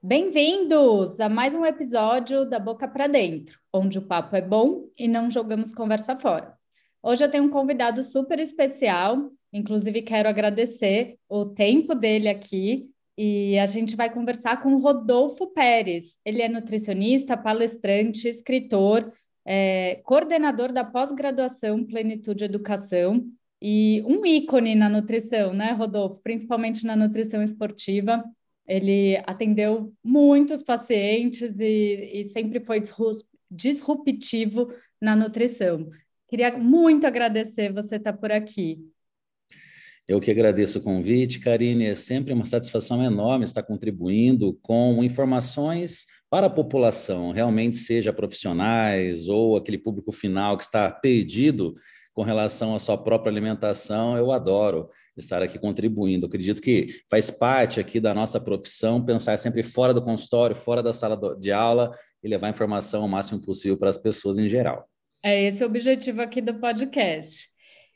Bem-vindos a mais um episódio da Boca para Dentro, onde o papo é bom e não jogamos conversa fora. Hoje eu tenho um convidado super especial, inclusive quero agradecer o tempo dele aqui e a gente vai conversar com Rodolfo Pérez. Ele é nutricionista, palestrante, escritor, é, coordenador da pós-graduação Plenitude Educação e um ícone na nutrição, né, Rodolfo? Principalmente na nutrição esportiva. Ele atendeu muitos pacientes e, e sempre foi disruptivo na nutrição. Queria muito agradecer você estar por aqui. Eu que agradeço o convite, Karine. É sempre uma satisfação enorme estar contribuindo com informações para a população, realmente seja profissionais ou aquele público final que está perdido com relação à sua própria alimentação, eu adoro estar aqui contribuindo. Eu acredito que faz parte aqui da nossa profissão pensar sempre fora do consultório, fora da sala de aula e levar informação o máximo possível para as pessoas em geral. É esse o objetivo aqui do podcast.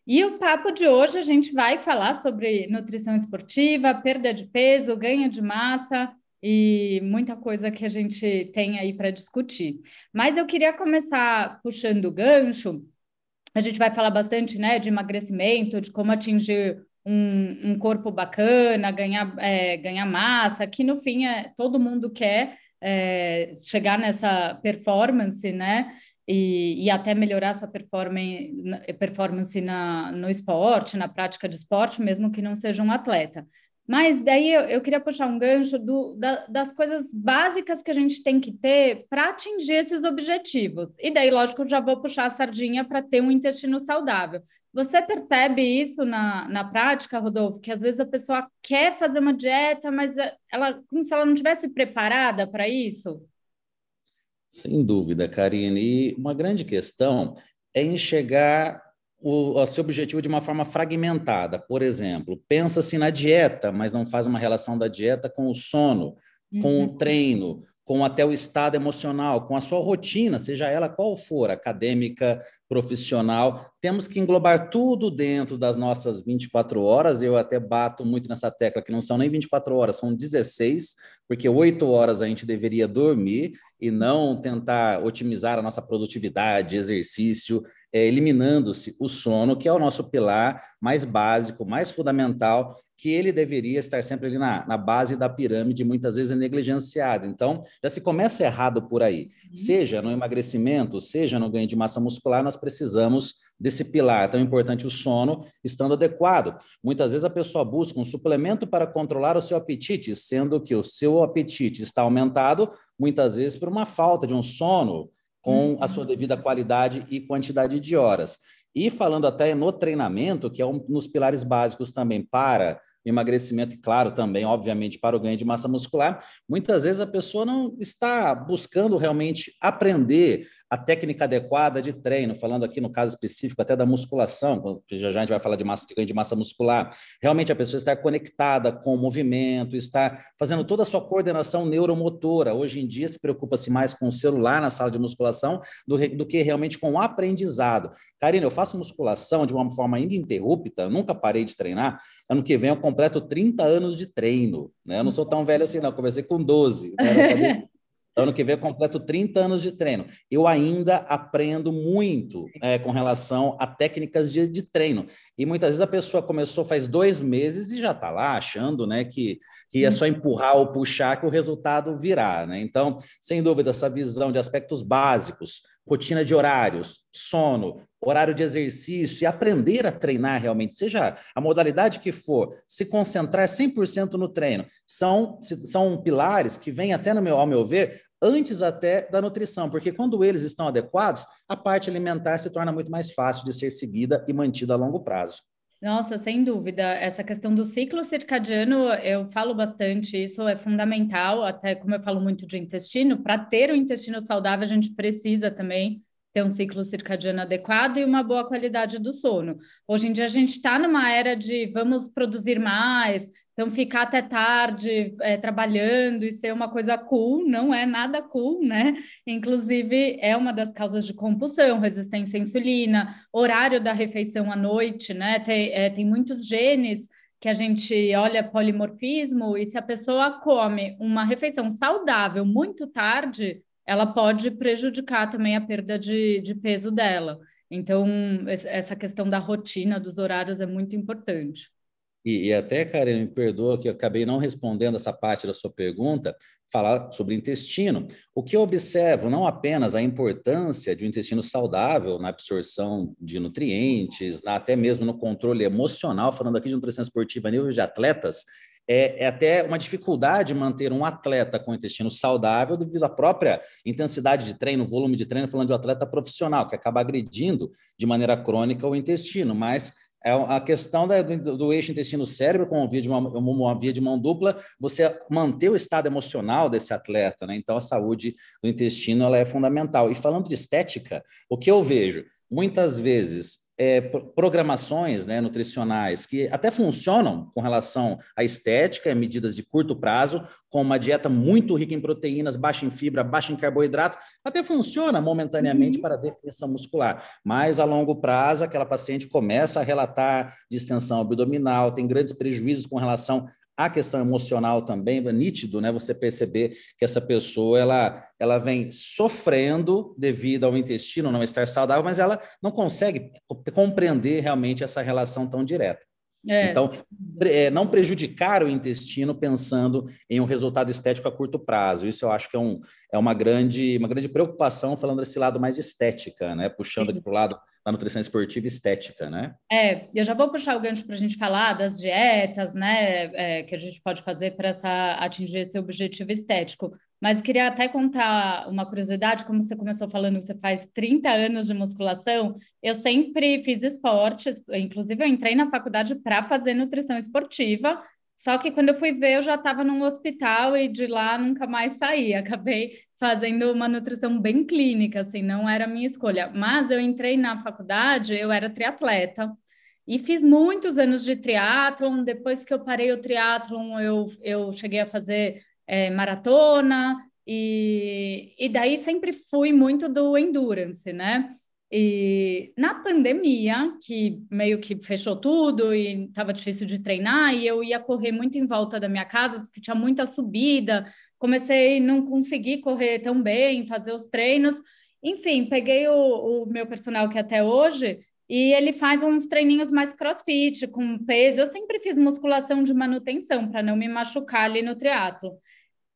E o papo de hoje a gente vai falar sobre nutrição esportiva, perda de peso, ganho de massa e muita coisa que a gente tem aí para discutir. Mas eu queria começar puxando o gancho a gente vai falar bastante né, de emagrecimento, de como atingir um, um corpo bacana, ganhar, é, ganhar massa, que no fim é, todo mundo quer é, chegar nessa performance, né? E, e, até melhorar sua performance, performance na, no esporte, na prática de esporte, mesmo que não seja um atleta. Mas daí eu, eu queria puxar um gancho do, da, das coisas básicas que a gente tem que ter para atingir esses objetivos. E daí, lógico, já vou puxar a sardinha para ter um intestino saudável. Você percebe isso na, na prática, Rodolfo? Que às vezes a pessoa quer fazer uma dieta, mas ela como se ela não tivesse preparada para isso? Sem dúvida, Karine. E uma grande questão é enxergar o, o seu objetivo de uma forma fragmentada. Por exemplo, pensa-se na dieta, mas não faz uma relação da dieta com o sono, uhum. com o uhum. treino, com até o estado emocional, com a sua rotina, seja ela qual for, acadêmica, profissional. Temos que englobar tudo dentro das nossas 24 horas. Eu até bato muito nessa tecla que não são nem 24 horas, são 16, porque 8 horas a gente deveria dormir e não tentar otimizar a nossa produtividade, exercício, é, eliminando-se o sono, que é o nosso pilar mais básico, mais fundamental, que ele deveria estar sempre ali na, na base da pirâmide, muitas vezes negligenciado. Então, já se começa errado por aí. Uhum. Seja no emagrecimento, seja no ganho de massa muscular, nós precisamos desse pilar tão importante, o sono, estando adequado. Muitas vezes a pessoa busca um suplemento para controlar o seu apetite, sendo que o seu apetite está aumentado, muitas vezes por uma falta de um sono com a sua devida qualidade e quantidade de horas. E falando até no treinamento, que é um dos pilares básicos também para emagrecimento e, claro, também, obviamente, para o ganho de massa muscular, muitas vezes a pessoa não está buscando realmente aprender a técnica adequada de treino, falando aqui no caso específico até da musculação, já já a gente vai falar de massa de ganho de massa muscular. Realmente a pessoa está conectada com o movimento, está fazendo toda a sua coordenação neuromotora. Hoje em dia se preocupa-se mais com o celular na sala de musculação do, do que realmente com o aprendizado. Karina, eu faço musculação de uma forma ininterrupta, nunca parei de treinar. Ano que vem eu completo 30 anos de treino. Né? Eu não sou tão velho assim, não. Comecei com 12. Né? Ano que vem eu completo 30 anos de treino. Eu ainda aprendo muito é, com relação a técnicas de, de, treino. E muitas vezes a pessoa começou faz dois meses e já está lá achando né, que, que é só empurrar ou puxar que o resultado virá. Né? Então, sem dúvida, essa visão de aspectos básicos, rotina de horários, sono, horário de exercício e aprender a treinar realmente, seja a modalidade que for, se concentrar 100% no treino, são, são pilares que vêm até, no meu, ao meu ver, antes até da nutrição, porque quando eles estão adequados, a parte alimentar se torna muito mais fácil de ser seguida e mantida a longo prazo. Nossa, sem dúvida. Essa questão do ciclo circadiano, eu falo bastante, isso é fundamental, até como eu falo muito de intestino, para ter o intestino saudável, a gente precisa também ter um ciclo circadiano adequado e uma boa qualidade do sono. Hoje em dia a gente está numa era de vamos produzir mais, então ficar até tarde é, trabalhando e ser uma coisa cool não é nada cool, né? Inclusive é uma das causas de compulsão, resistência à insulina, horário da refeição à noite, né? Tem, é, tem muitos genes que a gente olha polimorfismo e se a pessoa come uma refeição saudável muito tarde, ela pode prejudicar também a perda de, de peso dela. Então, essa questão da rotina, dos horários é muito importante. E, e, até, Karen, me perdoa que eu acabei não respondendo essa parte da sua pergunta, falar sobre intestino. O que eu observo, não apenas a importância de um intestino saudável na absorção de nutrientes, na, até mesmo no controle emocional, falando aqui de nutrição esportiva a nível de atletas, é, é, até uma dificuldade manter um atleta com intestino saudável devido à própria intensidade de treino, volume de treino, falando de um atleta profissional, que acaba agredindo de maneira crônica o intestino, mas é a questão da, do, do, eixo intestino-cérebro, com uma via, de uma, uma via de mão dupla, você manter o estado emocional desse atleta, né? Então, a saúde do intestino ela é fundamental. E falando de estética, o que eu vejo? Muitas vezes é, programações né, nutricionais que até funcionam com relação à estética e medidas de curto prazo, com uma dieta muito rica em proteínas, baixa em fibra, baixa em carboidrato, até funciona momentaneamente uhum. para a definição muscular. Mas a longo prazo, aquela paciente começa a relatar distensão abdominal, tem grandes prejuízos com relação a questão emocional também, é nítido, né? Você perceber que essa pessoa ela, ela vem sofrendo devido ao intestino não estar saudável, mas ela não consegue compreender realmente essa relação tão direta. É. Então, é, não prejudicar o intestino pensando em um resultado estético a curto prazo. Isso eu acho que é, um, é uma, grande, uma grande preocupação, falando desse lado mais de estética, né? Puxando aqui para o lado da nutrição esportiva estética, né? É, eu já vou puxar o gancho para a gente falar das dietas, né? É, que a gente pode fazer para atingir esse objetivo estético. Mas queria até contar uma curiosidade, como você começou falando que você faz 30 anos de musculação, eu sempre fiz esportes, inclusive eu entrei na faculdade para fazer nutrição esportiva, só que quando eu fui ver, eu já estava num hospital e de lá nunca mais saí. Acabei fazendo uma nutrição bem clínica, assim, não era a minha escolha. Mas eu entrei na faculdade, eu era triatleta. E fiz muitos anos de triatlon. Depois que eu parei o triatlon, eu, eu cheguei a fazer é, maratona, e, e daí sempre fui muito do endurance, né? E na pandemia, que meio que fechou tudo e estava difícil de treinar, e eu ia correr muito em volta da minha casa, que tinha muita subida, comecei não conseguir correr tão bem, fazer os treinos. Enfim, peguei o, o meu personal que até hoje e ele faz uns treininhos mais crossfit, com peso. Eu sempre fiz musculação de manutenção para não me machucar ali no triatlo.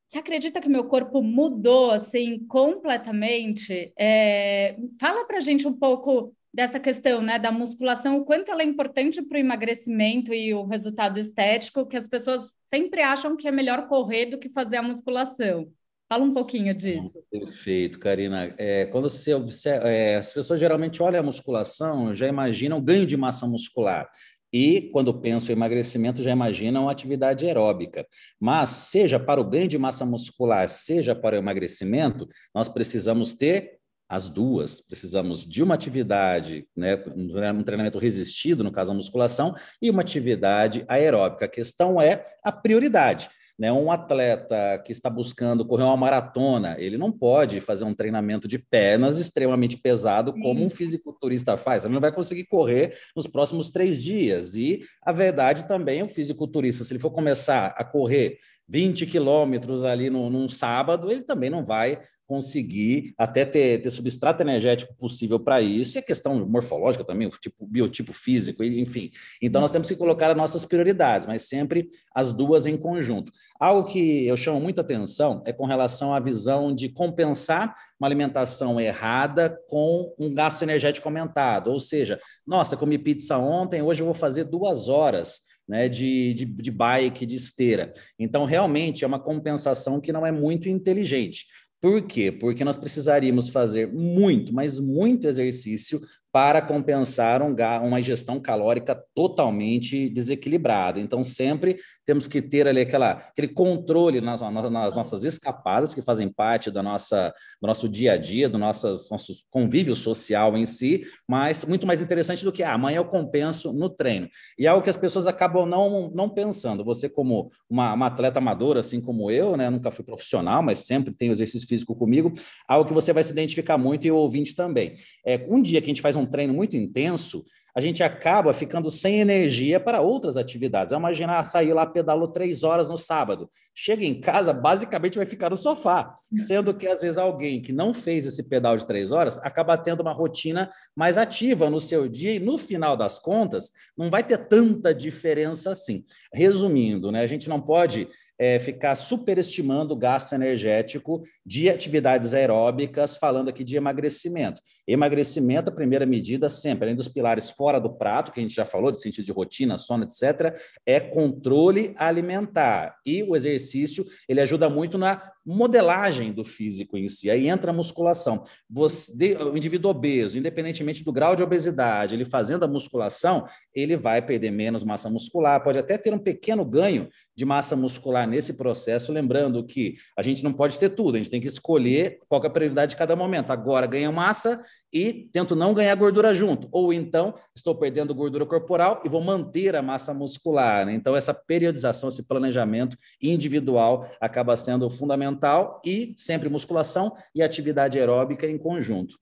Você acredita que meu corpo mudou assim completamente? É... Fala para a gente um pouco dessa questão, né, da musculação, o quanto ela é importante para o emagrecimento e o resultado estético, que as pessoas sempre acham que é melhor correr do que fazer a musculação. Fala um pouquinho disso. Perfeito, Karina. É, quando você observa, é, as pessoas geralmente olham a musculação, já imaginam ganho de massa muscular. E, quando pensam em emagrecimento, já imaginam atividade aeróbica. Mas, seja para o ganho de massa muscular, seja para o emagrecimento, nós precisamos ter as duas. Precisamos de uma atividade, né, um treinamento resistido, no caso a musculação, e uma atividade aeróbica. A questão é a prioridade. Né? Um atleta que está buscando correr uma maratona, ele não pode fazer um treinamento de pernas extremamente pesado como um fisiculturista faz. Ele não vai conseguir correr nos próximos três dias. E a verdade também, o fisiculturista, se ele for começar a correr 20 quilômetros ali no, num sábado, ele também não vai conseguir até ter, ter substrato energético possível para isso, e a questão morfológica também, o tipo, biotipo físico, enfim. Então, nós temos que colocar as nossas prioridades, mas sempre as duas em conjunto. Algo que eu chamo muita atenção é com relação à visão de compensar uma alimentação errada com um gasto energético aumentado, ou seja, nossa, comi pizza ontem, hoje eu vou fazer duas horas né, de, de, de bike, de esteira. Então, realmente, é uma compensação que não é muito inteligente. Por quê? Porque nós precisaríamos fazer muito, mas muito exercício para compensar um, uma ingestão calórica totalmente desequilibrada. Então, sempre temos que ter ali aquela, aquele controle nas, nas nossas escapadas, que fazem parte da nossa, do nosso dia a dia, do nosso, nosso convívio social em si, mas muito mais interessante do que ah, amanhã eu compenso no treino. E é algo que as pessoas acabam não, não pensando. Você, como uma, uma atleta amadora, assim como eu, né, nunca fui profissional, mas sempre tenho exercício físico comigo, algo que você vai se identificar muito e o ouvinte também. É, um dia que a gente faz um treino muito intenso, a gente acaba ficando sem energia para outras atividades. Imagina sair lá, pedalou três horas no sábado. Chega em casa, basicamente vai ficar no sofá. Sendo que, às vezes, alguém que não fez esse pedal de três horas acaba tendo uma rotina mais ativa no seu dia e, no final das contas, não vai ter tanta diferença assim. Resumindo, né, a gente não pode é, ficar superestimando o gasto energético de atividades aeróbicas, falando aqui de emagrecimento. Emagrecimento, a primeira medida, sempre, além dos pilares fora do prato, que a gente já falou, de sentido de rotina, sono, etc., é controle alimentar. E o exercício, ele ajuda muito na modelagem do físico em si. Aí entra a musculação. Você, o indivíduo obeso, independentemente do grau de obesidade, ele fazendo a musculação, ele vai perder menos massa muscular, pode até ter um pequeno ganho de massa muscular nesse processo, lembrando que a gente não pode ter tudo, a gente tem que escolher qual é a prioridade de cada momento. Agora ganha massa e tento não ganhar gordura junto, ou então estou perdendo gordura corporal e vou manter a massa muscular. Né? Então essa periodização, esse planejamento individual acaba sendo fundamental e sempre musculação e atividade aeróbica em conjunto.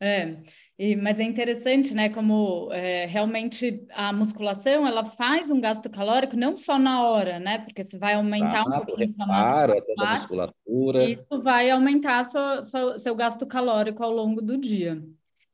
É, e, mas é interessante, né? Como é, realmente a musculação ela faz um gasto calórico não só na hora, né? Porque você vai aumentar Exato, um pouquinho a massa muscular, musculatura. Isso vai aumentar sua, sua, seu gasto calórico ao longo do dia.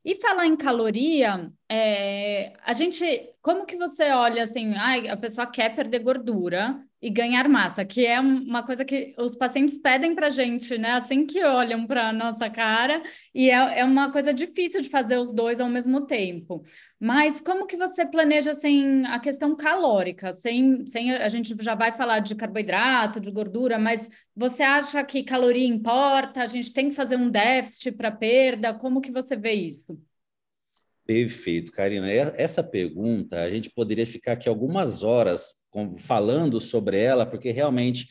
E falar em caloria, é, a gente, como que você olha assim, ah, a pessoa quer perder gordura e ganhar massa, que é uma coisa que os pacientes pedem para gente, né? Assim que olham para nossa cara, e é, é uma coisa difícil de fazer os dois ao mesmo tempo. Mas como que você planeja assim, a questão calórica? Sem, sem, a gente já vai falar de carboidrato, de gordura, mas você acha que caloria importa? A gente tem que fazer um déficit para perda? Como que você vê isso? Perfeito, Karina. Essa pergunta, a gente poderia ficar aqui algumas horas falando sobre ela, porque realmente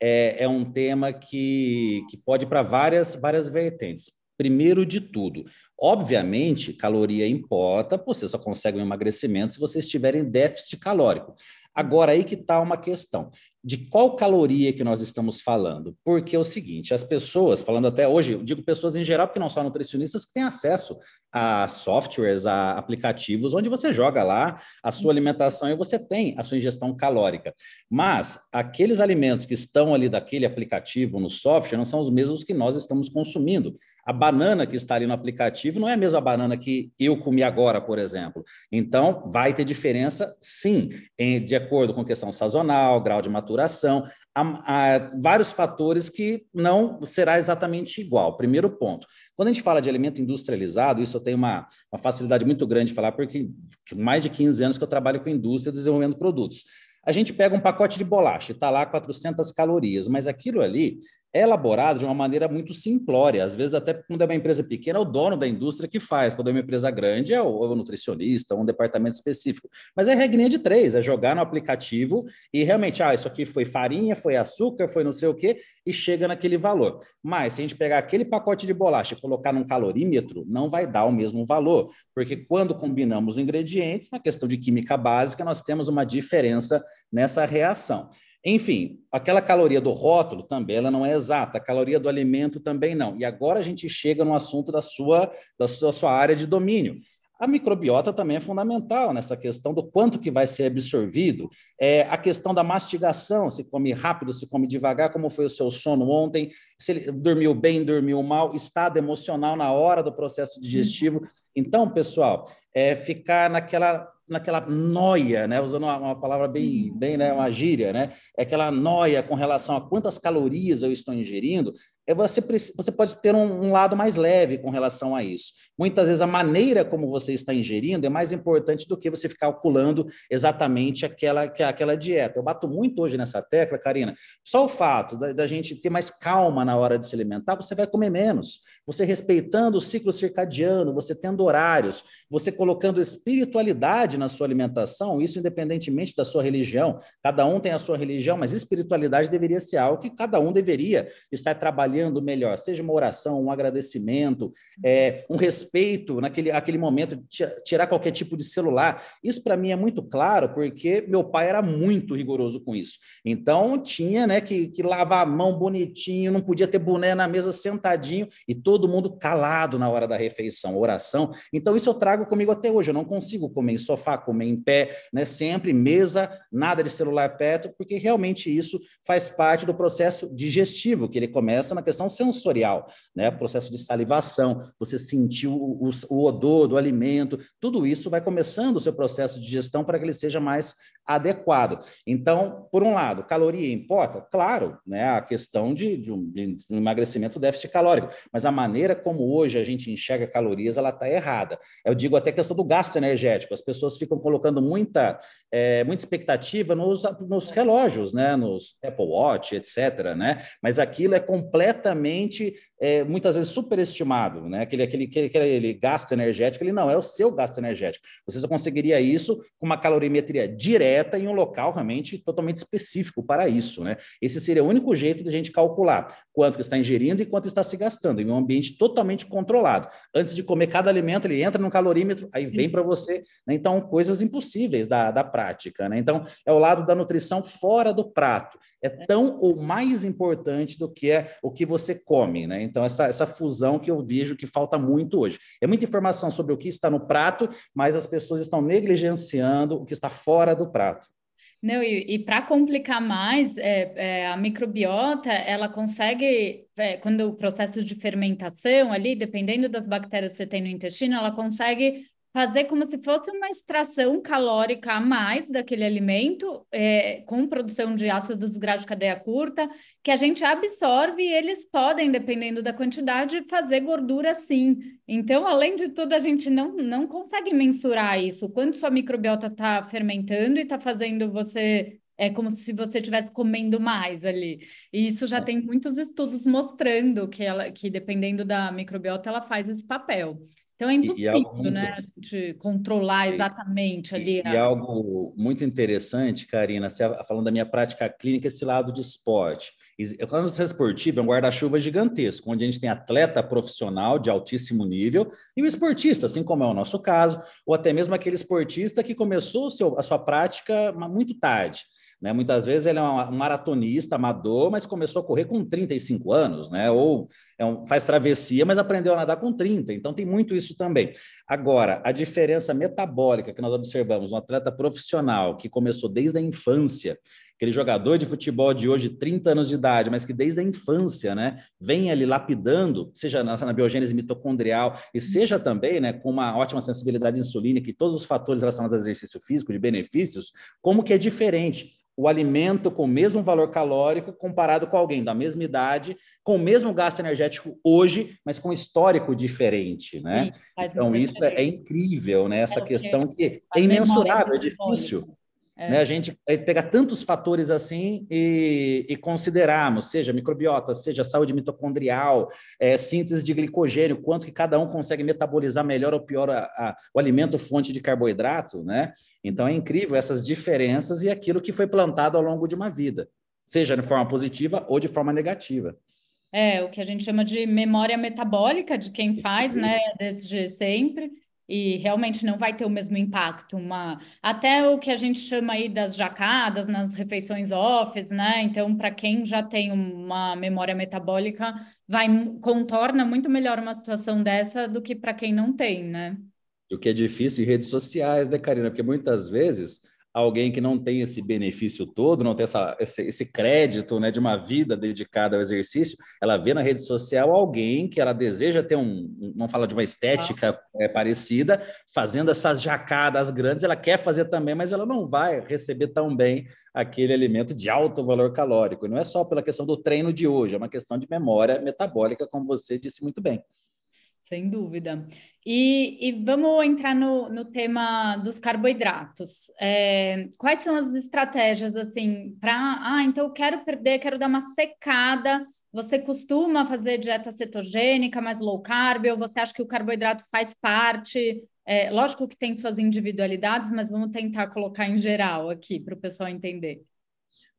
é, é um tema que, que pode para várias, várias vertentes. Primeiro de tudo, obviamente, caloria importa, você só consegue um emagrecimento se você estiver em déficit calórico. Agora, aí que está uma questão. De qual caloria que nós estamos falando? Porque é o seguinte, as pessoas, falando até hoje, eu digo pessoas em geral, porque não são nutricionistas, que têm acesso a softwares, a aplicativos, onde você joga lá a sua alimentação e você tem a sua ingestão calórica. Mas aqueles alimentos que estão ali daquele aplicativo no software não são os mesmos que nós estamos consumindo. A banana que está ali no aplicativo não é a mesma banana que eu comi agora, por exemplo. Então, vai ter diferença, sim, de acordo com questão sazonal, grau de maturação, há, há vários fatores que não será exatamente igual. Primeiro ponto. Quando a gente fala de alimento industrializado, isso eu tenho uma, uma facilidade muito grande de falar, porque mais de 15 anos que eu trabalho com indústria desenvolvendo produtos. A gente pega um pacote de bolacha, está lá 400 calorias, mas aquilo ali elaborado de uma maneira muito simplória. Às vezes, até quando é uma empresa pequena, é o dono da indústria que faz. Quando é uma empresa grande, é o, é o nutricionista, um departamento específico. Mas é regrinha de três, é jogar no aplicativo e realmente, ah, isso aqui foi farinha, foi açúcar, foi não sei o quê, e chega naquele valor. Mas se a gente pegar aquele pacote de bolacha e colocar num calorímetro, não vai dar o mesmo valor, porque quando combinamos ingredientes, na questão de química básica, nós temos uma diferença nessa reação. Enfim, aquela caloria do rótulo também ela não é exata, a caloria do alimento também não. E agora a gente chega no assunto da sua, da sua, sua área de domínio. A microbiota também é fundamental nessa questão do quanto que vai ser absorvido, é, a questão da mastigação, se come rápido, se come devagar, como foi o seu sono ontem, se ele dormiu bem, dormiu mal, estado emocional na hora do processo digestivo. Então, pessoal, é ficar naquela naquela noia, né? Usando uma, uma, palavra bem, bem, né? Uma gíria, né? É aquela noia com relação a quantas calorias eu estou ingerindo, você, você pode ter um, um, lado mais leve com relação a isso. Muitas vezes a maneira como você está ingerindo é mais importante do que você ficar calculando exatamente aquela, aquela dieta. Eu bato muito hoje nessa tecla, Karina. Só o fato da, da gente ter mais calma na hora de se alimentar, você vai comer menos. Você respeitando o ciclo circadiano, você tendo horários, você colocando espiritualidade na sua alimentação, isso independentemente da sua religião. Cada um tem a sua religião, mas espiritualidade deveria ser algo que cada um deveria estar trabalhando trabalhando melhor, seja uma oração, um agradecimento, é, um respeito naquele aquele momento, tirar qualquer tipo de celular. Isso para mim é muito claro, porque meu pai era muito rigoroso com isso. Então tinha né, que, que lavar a mão bonitinho, não podia ter boné na mesa sentadinho e todo mundo calado na hora da refeição, oração. Então isso eu trago comigo até hoje. Eu não consigo comer em sofá, comer em pé, né? Sempre mesa, nada de celular perto, porque realmente isso faz parte do processo digestivo, que ele começa na questão sensorial, né? Processo de salivação, você sentiu o, o odor do alimento, tudo isso vai começando o seu processo de digestão para que ele seja mais adequado. Então, por um lado, caloria importa? Claro, né? A questão de, de, um, de um emagrecimento déficit calórico, mas a maneira como hoje a gente enxerga calorias, ela está errada. Eu digo até a questão do gasto energético. As pessoas ficam colocando muita, é, muita expectativa nos, nos relógios, né? Nos Apple Watch, etc. Né? Mas aquilo é completamente, é, muitas vezes, superestimado, né? Aquele, aquele, aquele, aquele gasto energético, ele não é o seu gasto energético. Você só conseguiria isso com uma calorimetria direta em um local realmente totalmente específico para isso, né? Esse seria o único jeito de a gente calcular quanto que está ingerindo e quanto está se gastando, em um ambiente totalmente controlado. Antes de comer cada alimento, ele entra no calorímetro, aí vem para você, né? Então, coisas impossíveis da, da prática, né? Então, é o lado da nutrição fora do prato. É tão ou mais importante do que é o que você come, né? Então, essa, essa fusão que eu vejo que falta muito hoje. É muita informação sobre o que está no prato, mas as pessoas estão negligenciando o que está fora do prato. Não, e, e para complicar mais, é, é, a microbiota, ela consegue, é, quando o processo de fermentação ali, dependendo das bactérias que você tem no intestino, ela consegue fazer como se fosse uma extração calórica a mais daquele alimento, é, com produção de ácidos graxos de cadeia curta, que a gente absorve e eles podem, dependendo da quantidade, fazer gordura sim. Então, além de tudo, a gente não, não consegue mensurar isso, quanto sua microbiota está fermentando e está fazendo você é como se você estivesse comendo mais ali. E isso já é. tem muitos estudos mostrando que ela, que dependendo da microbiota, ela faz esse papel. Então é impossível, e, e né, de controlar exatamente ali. E, a... e algo muito interessante, Karina, você falando da minha prática clínica, esse lado de esporte. Quando você é esportivo, é um guarda-chuva gigantesco, onde a gente tem atleta profissional de altíssimo nível e o esportista, assim como é o nosso caso, ou até mesmo aquele esportista que começou seu, a sua prática muito tarde. Né? Muitas vezes ele é um maratonista amador, mas começou a correr com 35 anos, né? ou é um, faz travessia, mas aprendeu a nadar com 30. Então tem muito isso também. Agora, a diferença metabólica que nós observamos, um atleta profissional que começou desde a infância, aquele jogador de futebol de hoje, 30 anos de idade, mas que desde a infância, né, vem ali lapidando, seja na, na biogênese mitocondrial e seja também, né, com uma ótima sensibilidade insulínica e todos os fatores relacionados ao exercício físico, de benefícios, como que é diferente o alimento com o mesmo valor calórico comparado com alguém da mesma idade, com o mesmo gasto energético hoje, mas com histórico diferente, né? Sim, então, isso é, é, incrível, né? Essa é questão que é imensurável, é difícil. É. Né? A gente pegar tantos fatores assim e, e, considerarmos, seja microbiota, seja saúde mitocondrial, é, síntese de glicogênio, quanto que cada um consegue metabolizar melhor ou pior a, a, o alimento fonte de carboidrato, né? Então é incrível essas diferenças e aquilo que foi plantado ao longo de uma vida, seja de forma positiva ou de forma negativa. É, o que a gente chama de memória metabólica de quem faz, né, desde sempre e realmente não vai ter o mesmo impacto. Uma, até o que a gente chama aí das jacadas nas refeições off, né? Então, para quem já tem uma memória metabólica, vai contorna muito melhor uma situação dessa do que para quem não tem, né? O que é difícil em redes sociais, né, Karina? Porque muitas vezes alguém que não tem esse benefício todo, não tem essa, esse, esse, crédito né, de uma vida dedicada ao exercício, ela vê na rede social alguém que ela deseja ter um, não fala de uma estética é, parecida, fazendo essas jacadas grandes, ela quer fazer também, mas ela não vai receber tão bem aquele alimento de alto valor calórico. E não é só pela questão do treino de hoje, é uma questão de memória metabólica, como você disse muito bem. Sem dúvida. E, e, vamos entrar no, no tema dos carboidratos. É, quais são as estratégias assim para ah, então eu quero perder, quero dar uma secada. Você costuma fazer dieta cetogênica, mais low carb, ou você acha que o carboidrato faz parte? É, lógico que tem suas individualidades, mas vamos tentar colocar em geral aqui para o pessoal entender.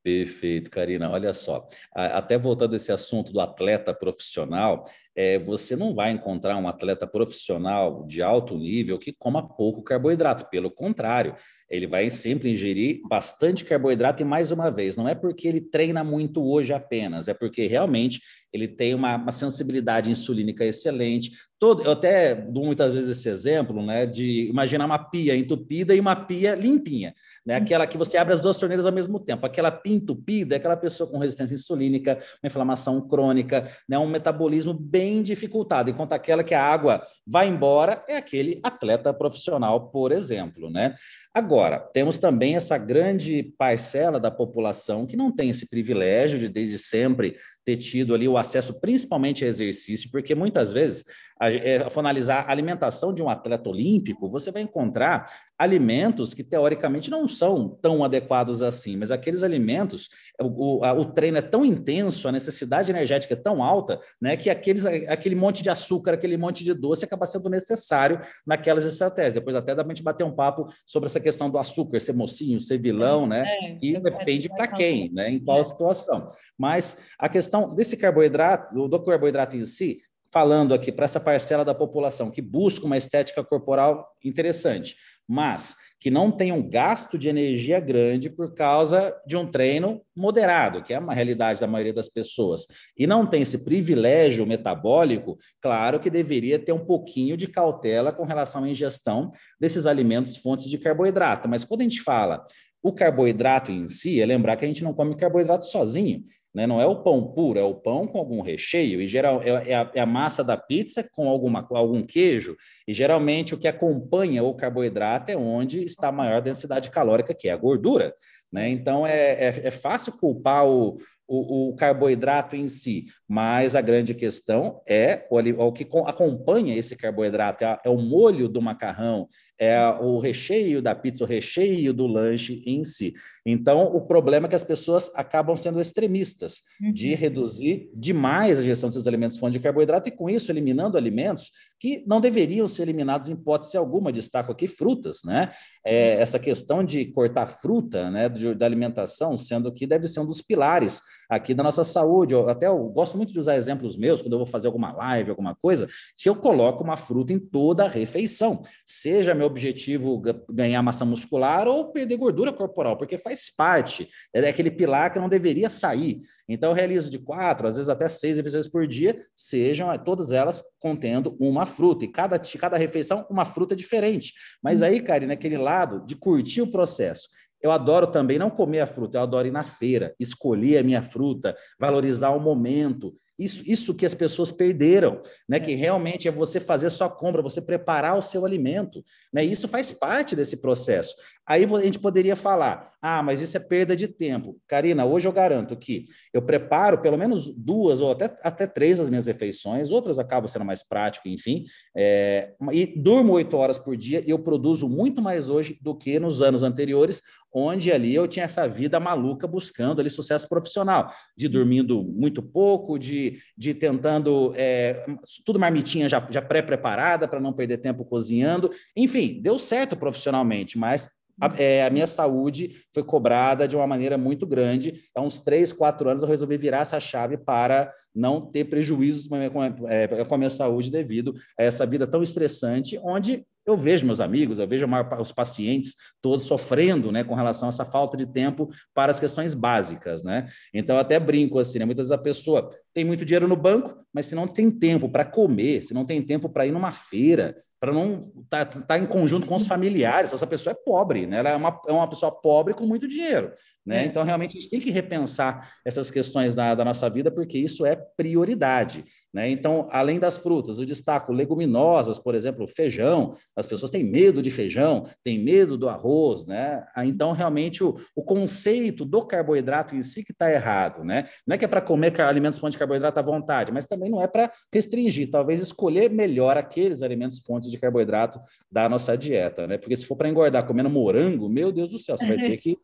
Perfeito, Karina. Olha só, até voltando a esse assunto do atleta profissional, é, você não vai encontrar um atleta profissional de alto nível que coma pouco carboidrato. Pelo contrário, ele vai sempre ingerir bastante carboidrato e mais uma vez, não é porque ele treina muito hoje apenas, é porque realmente ele tem uma, uma sensibilidade insulínica excelente. Todo, eu até dou muitas vezes esse exemplo, né, de imaginar uma pia entupida e uma pia limpinha, né, aquela que você abre as duas torneiras ao mesmo tempo. Aquela pia entupida é aquela pessoa com resistência insulínica, uma inflamação crônica, né, um metabolismo bem dificultado, enquanto aquela que a água vai embora é aquele atleta profissional, por exemplo, né? Agora, temos também essa grande parcela da população que não tem esse privilégio de, desde sempre, ter tido ali o acesso principalmente a exercício, porque muitas vezes, é, for analisar a alimentação de um atleta olímpico, você vai encontrar alimentos que teoricamente não são tão adequados assim, mas aqueles alimentos, o, a, o treino é tão intenso, a necessidade energética é tão alta, né, que aqueles, aquele monte de açúcar, aquele monte de doce acaba sendo necessário naquelas estratégias. Depois até dá para a gente bater um papo sobre essa questão do açúcar, ser mocinho, ser vilão, né, é, que é, depende para quem, né, em qual é. situação. Mas a questão desse carboidrato, do carboidrato em si, falando aqui para essa parcela da população que busca uma estética corporal interessante, mas que não tem um gasto de energia grande por causa de um treino moderado, que é uma realidade da maioria das pessoas, e não tem esse privilégio metabólico, claro que deveria ter um pouquinho de cautela com relação à ingestão desses alimentos fontes de carboidrato. Mas quando a gente fala o carboidrato em si, é lembrar que a gente não come carboidrato sozinho. Né? Não é o pão puro, é o pão com algum recheio, e geral, é, é, a, é a massa da pizza com alguma, algum queijo, e geralmente o que acompanha o carboidrato é onde está a maior densidade calórica, que é a gordura. Né? Então é, é, é fácil culpar o, o, o, carboidrato em si, mas a grande questão é o, o que acompanha esse carboidrato, é, é, o molho do macarrão, é o recheio da pizza, o recheio do lanche em si. Então, o problema é que as pessoas acabam sendo extremistas de uhum. reduzir demais a gestão desses alimentos fontes de carboidrato e, com isso, eliminando alimentos que não deveriam ser eliminados em hipótese alguma. Destaco aqui frutas, né? É, essa questão de cortar fruta, né, de, da alimentação, sendo que deve ser um dos pilares aqui da nossa saúde. Eu, até eu gosto muito de usar exemplos meus quando eu vou fazer alguma live, alguma coisa, que eu coloco uma fruta em toda a refeição, seja meu objetivo ganhar massa muscular ou perder gordura corporal, porque faz parte, é aquele pilar que não deveria sair. Então, eu realizo de quatro, às vezes até seis refeições por dia, sejam todas elas contendo uma fruta, e cada, cada refeição uma fruta diferente. Mas aí, Karina, aquele lado de curtir o processo. Eu adoro também não comer a fruta, eu adoro ir na feira, escolher a minha fruta, valorizar o momento. Isso, isso que as pessoas perderam, né? Que realmente é você fazer sua compra, você preparar o seu alimento, né? Isso faz parte desse processo. Aí a gente poderia falar, ah, mas isso é perda de tempo. Karina, hoje eu garanto que eu preparo pelo menos duas ou até, até três das minhas refeições, outras acabam sendo mais prático, enfim, é, e durmo oito horas por dia e eu produzo muito mais hoje do que nos anos anteriores, onde ali eu tinha essa vida maluca buscando ali sucesso profissional, de dormindo muito pouco, de, de tentando é, tudo marmitinha já, já pré-preparada para não perder tempo cozinhando, enfim, deu certo profissionalmente, mas a, é, a, minha saúde foi cobrada de uma maneira muito grande. Há uns três, quatro anos eu resolvi virar essa chave para não ter prejuízos com a minha, é, com a minha saúde devido a essa vida tão estressante, onde eu vejo meus amigos, eu vejo os pacientes todos sofrendo, né, com relação a essa falta de tempo para as questões básicas, né? Então eu até brinco assim, né? Muitas vezes a pessoa tem muito dinheiro no banco, mas se não tem tempo para comer, se não tem tempo para ir numa feira, para não estar tá, tá em conjunto com os familiares. Essa pessoa é pobre, né? ela é uma, é uma pessoa pobre com muito dinheiro. Né? É. Então, realmente, a gente tem que repensar essas questões da, da nossa vida, porque isso é prioridade. Né? Então, além das frutas, eu destaco leguminosas, por exemplo, feijão. As pessoas têm medo de feijão, têm medo do arroz. Né? Ah, então, realmente, o, o conceito do carboidrato em si que está errado. Né? Não é que é para comer alimentos fontes de carboidrato à vontade, mas também não é para restringir, talvez escolher melhor aqueles alimentos fontes de carboidrato da nossa dieta. Né? Porque se for para engordar comendo morango, meu Deus do céu, você vai ter que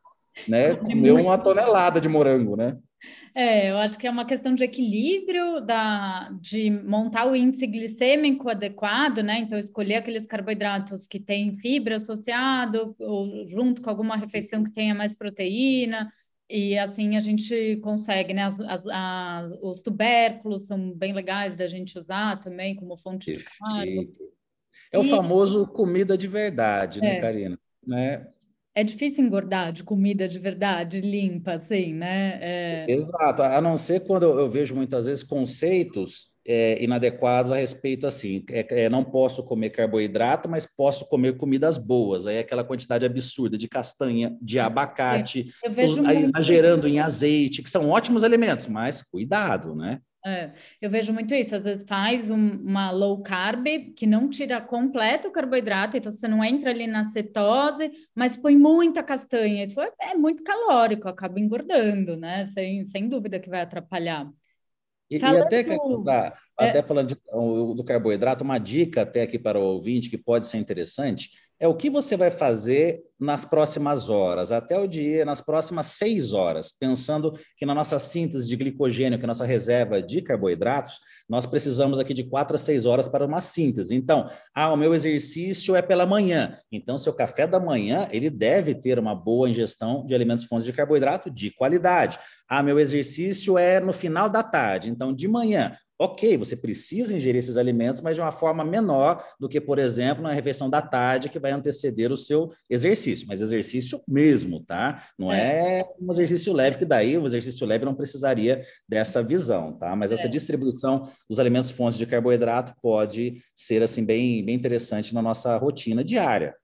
né, comer uma tonelada de morango, né? É, eu acho que é uma questão de equilíbrio, da, de montar o índice glicêmico adequado, né? Então, escolher aqueles carboidratos que têm fibra associado, ou junto com alguma refeição que tenha mais proteína, e assim a gente consegue, né? As, as, as, os tubérculos são bem legais da gente usar também como fonte Perfeito. de carbo. É o famoso comida de verdade, né, é. Karina? Né? É difícil engordar de comida de verdade, limpa, assim, né? É... Exato, a não ser quando eu vejo muitas vezes conceitos é, inadequados a respeito assim, é, é, não posso comer carboidrato, mas posso comer comidas boas. Aí é aquela quantidade absurda de castanha, de abacate, exagerando em azeite, que são ótimos alimentos, mas cuidado, né? É, eu vejo muito isso. Às vezes faz um, uma low carb que não tira completo o carboidrato, então você não entra ali na cetose, mas põe muita castanha. Isso é, é muito calórico, acaba engordando, né? Sem, sem dúvida que vai atrapalhar. E, e até, que, tá, é... até falando de, do carboidrato, uma dica até aqui para o ouvinte que pode ser interessante é o que você vai fazer nas próximas horas, até o dia, nas próximas seis horas, pensando que na nossa síntese de glicogênio, que é a nossa reserva de carboidratos, nós precisamos aqui de quatro a seis horas para uma síntese. Então, ah, o meu exercício é pela manhã. Então, seu café da manhã, ele deve ter uma boa ingestão de alimentos fontes de carboidrato de qualidade. Ah, meu exercício é no final da tarde. Então, de manhã, Ok, você precisa ingerir esses alimentos, mas de uma forma menor do que, por exemplo, na refeição da tarde, que vai anteceder o seu exercício. Mas exercício mesmo, tá? Não é, é um exercício leve, que daí o exercício leve não precisaria dessa visão, tá? Mas essa é. distribuição dos alimentos fontes de carboidrato pode ser, assim, bem, bem interessante na nossa rotina diária.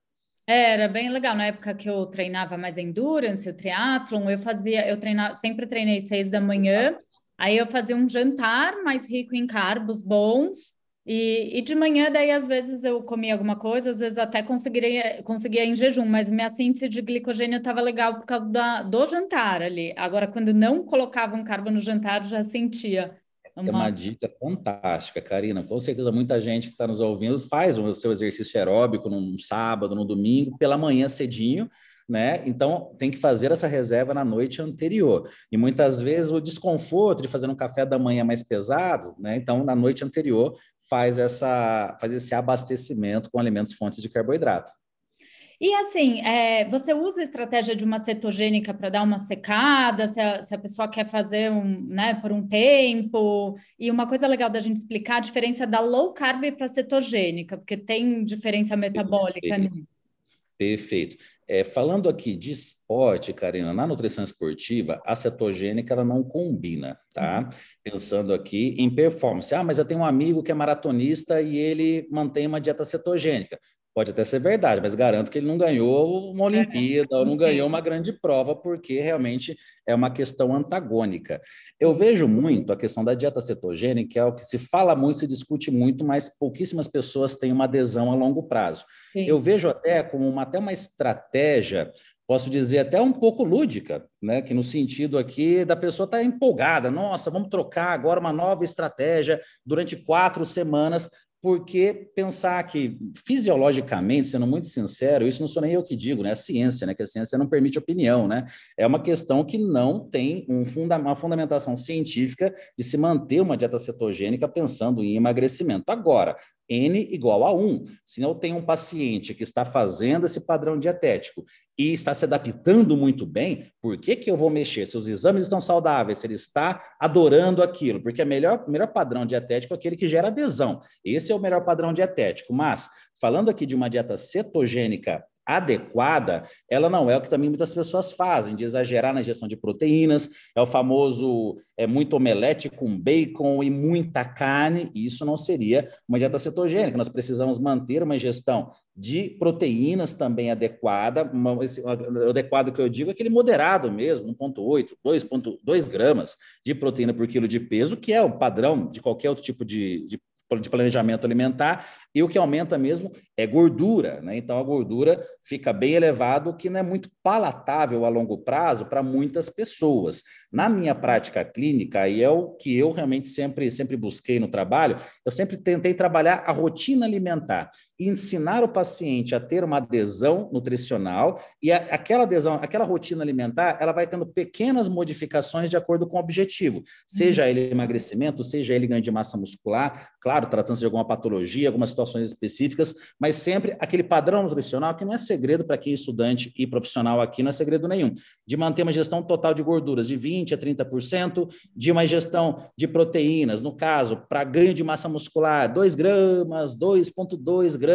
É, era bem legal. Na época que eu treinava mais endurance, o triatlon, eu fazia, eu treinava, sempre treinei seis da manhã. Aí eu fazia um jantar mais rico em carbos bons. E, e de manhã, daí, às vezes eu comia alguma coisa, às vezes até conseguiria, conseguia em jejum, mas minha síntese de glicogênio estava legal por causa da, do jantar ali. Agora, quando não colocava um carbo no jantar, já sentia. Uma... É uma dica fantástica, Karina. Com certeza, muita gente que está nos ouvindo faz o seu exercício aeróbico num sábado, no domingo, pela manhã cedinho, né? Então tem que fazer essa reserva na noite anterior. E muitas vezes o desconforto de fazer um café da manhã mais pesado, né? Então na noite anterior faz essa faz esse abastecimento com alimentos fontes de carboidrato. E assim, é, você usa a estratégia de uma cetogênica para dar uma secada, se a, se a, pessoa quer fazer um, né, por um tempo. E uma coisa legal da gente explicar a diferença da low carb para cetogênica, porque tem diferença metabólica nisso. Perfeito. É, falando aqui de esporte, Karina, na nutrição esportiva, a cetogênica ela não combina, tá? Pensando aqui em performance. Ah, mas eu tenho um amigo que é maratonista e ele mantém uma dieta cetogênica. Pode até ser verdade, mas garanto que ele não ganhou uma Olimpíada ou não ganhou uma grande prova, porque realmente é uma questão antagônica. Eu vejo muito a questão da dieta cetogênica, que é o que se fala muito, se discute muito, mas pouquíssimas pessoas têm uma adesão a longo prazo. Sim. Eu vejo até como uma, até uma estratégia posso dizer até um pouco lúdica, né? Que no sentido aqui da pessoa estar tá empolgada, nossa, vamos trocar agora uma nova estratégia durante quatro semanas porque pensar que fisiologicamente, sendo muito sincero, isso não sou nem eu que digo, né? É a ciência, né? Que a ciência não permite opinião, né? É uma questão que não tem um funda uma fundamentação científica de se manter uma dieta cetogênica pensando em emagrecimento. Agora, N igual a 1. Se eu tenho um paciente que está fazendo esse padrão dietético e está se adaptando muito bem, por que, que eu vou mexer? Se os exames estão saudáveis, se ele está adorando aquilo, porque o melhor, melhor padrão dietético é aquele que gera adesão. Esse é o melhor padrão dietético. Mas, falando aqui de uma dieta cetogênica adequada, ela não é o que também muitas pessoas fazem, de exagerar na ingestão de proteínas, é o famoso é muito omelete com bacon e muita carne, e isso não seria uma dieta cetogênica. Nós precisamos manter uma ingestão de proteínas também adequada, uma, esse, adequado que eu digo é aquele moderado mesmo, 1,8, 2,2 gramas de proteína por quilo de peso, que é o padrão de qualquer outro tipo de, de de planejamento alimentar, e o que aumenta mesmo é gordura, né? Então a gordura fica bem elevado, que não é muito palatável a longo prazo para muitas pessoas. Na minha prática clínica, e é o que eu realmente sempre, sempre busquei no trabalho, eu sempre tentei trabalhar a rotina alimentar. Ensinar o paciente a ter uma adesão nutricional e a, aquela adesão, aquela rotina alimentar, ela vai tendo pequenas modificações de acordo com o objetivo, seja ele emagrecimento, seja ele ganho de massa muscular, claro, tratando-se de alguma patologia, algumas situações específicas, mas sempre aquele padrão nutricional que não é segredo para quem é estudante e profissional aqui, não é segredo nenhum, de manter uma gestão total de gorduras de 20 a 30%, de uma ingestão de proteínas, no caso, para ganho de massa muscular, 2 gramas, 2,2 gramas,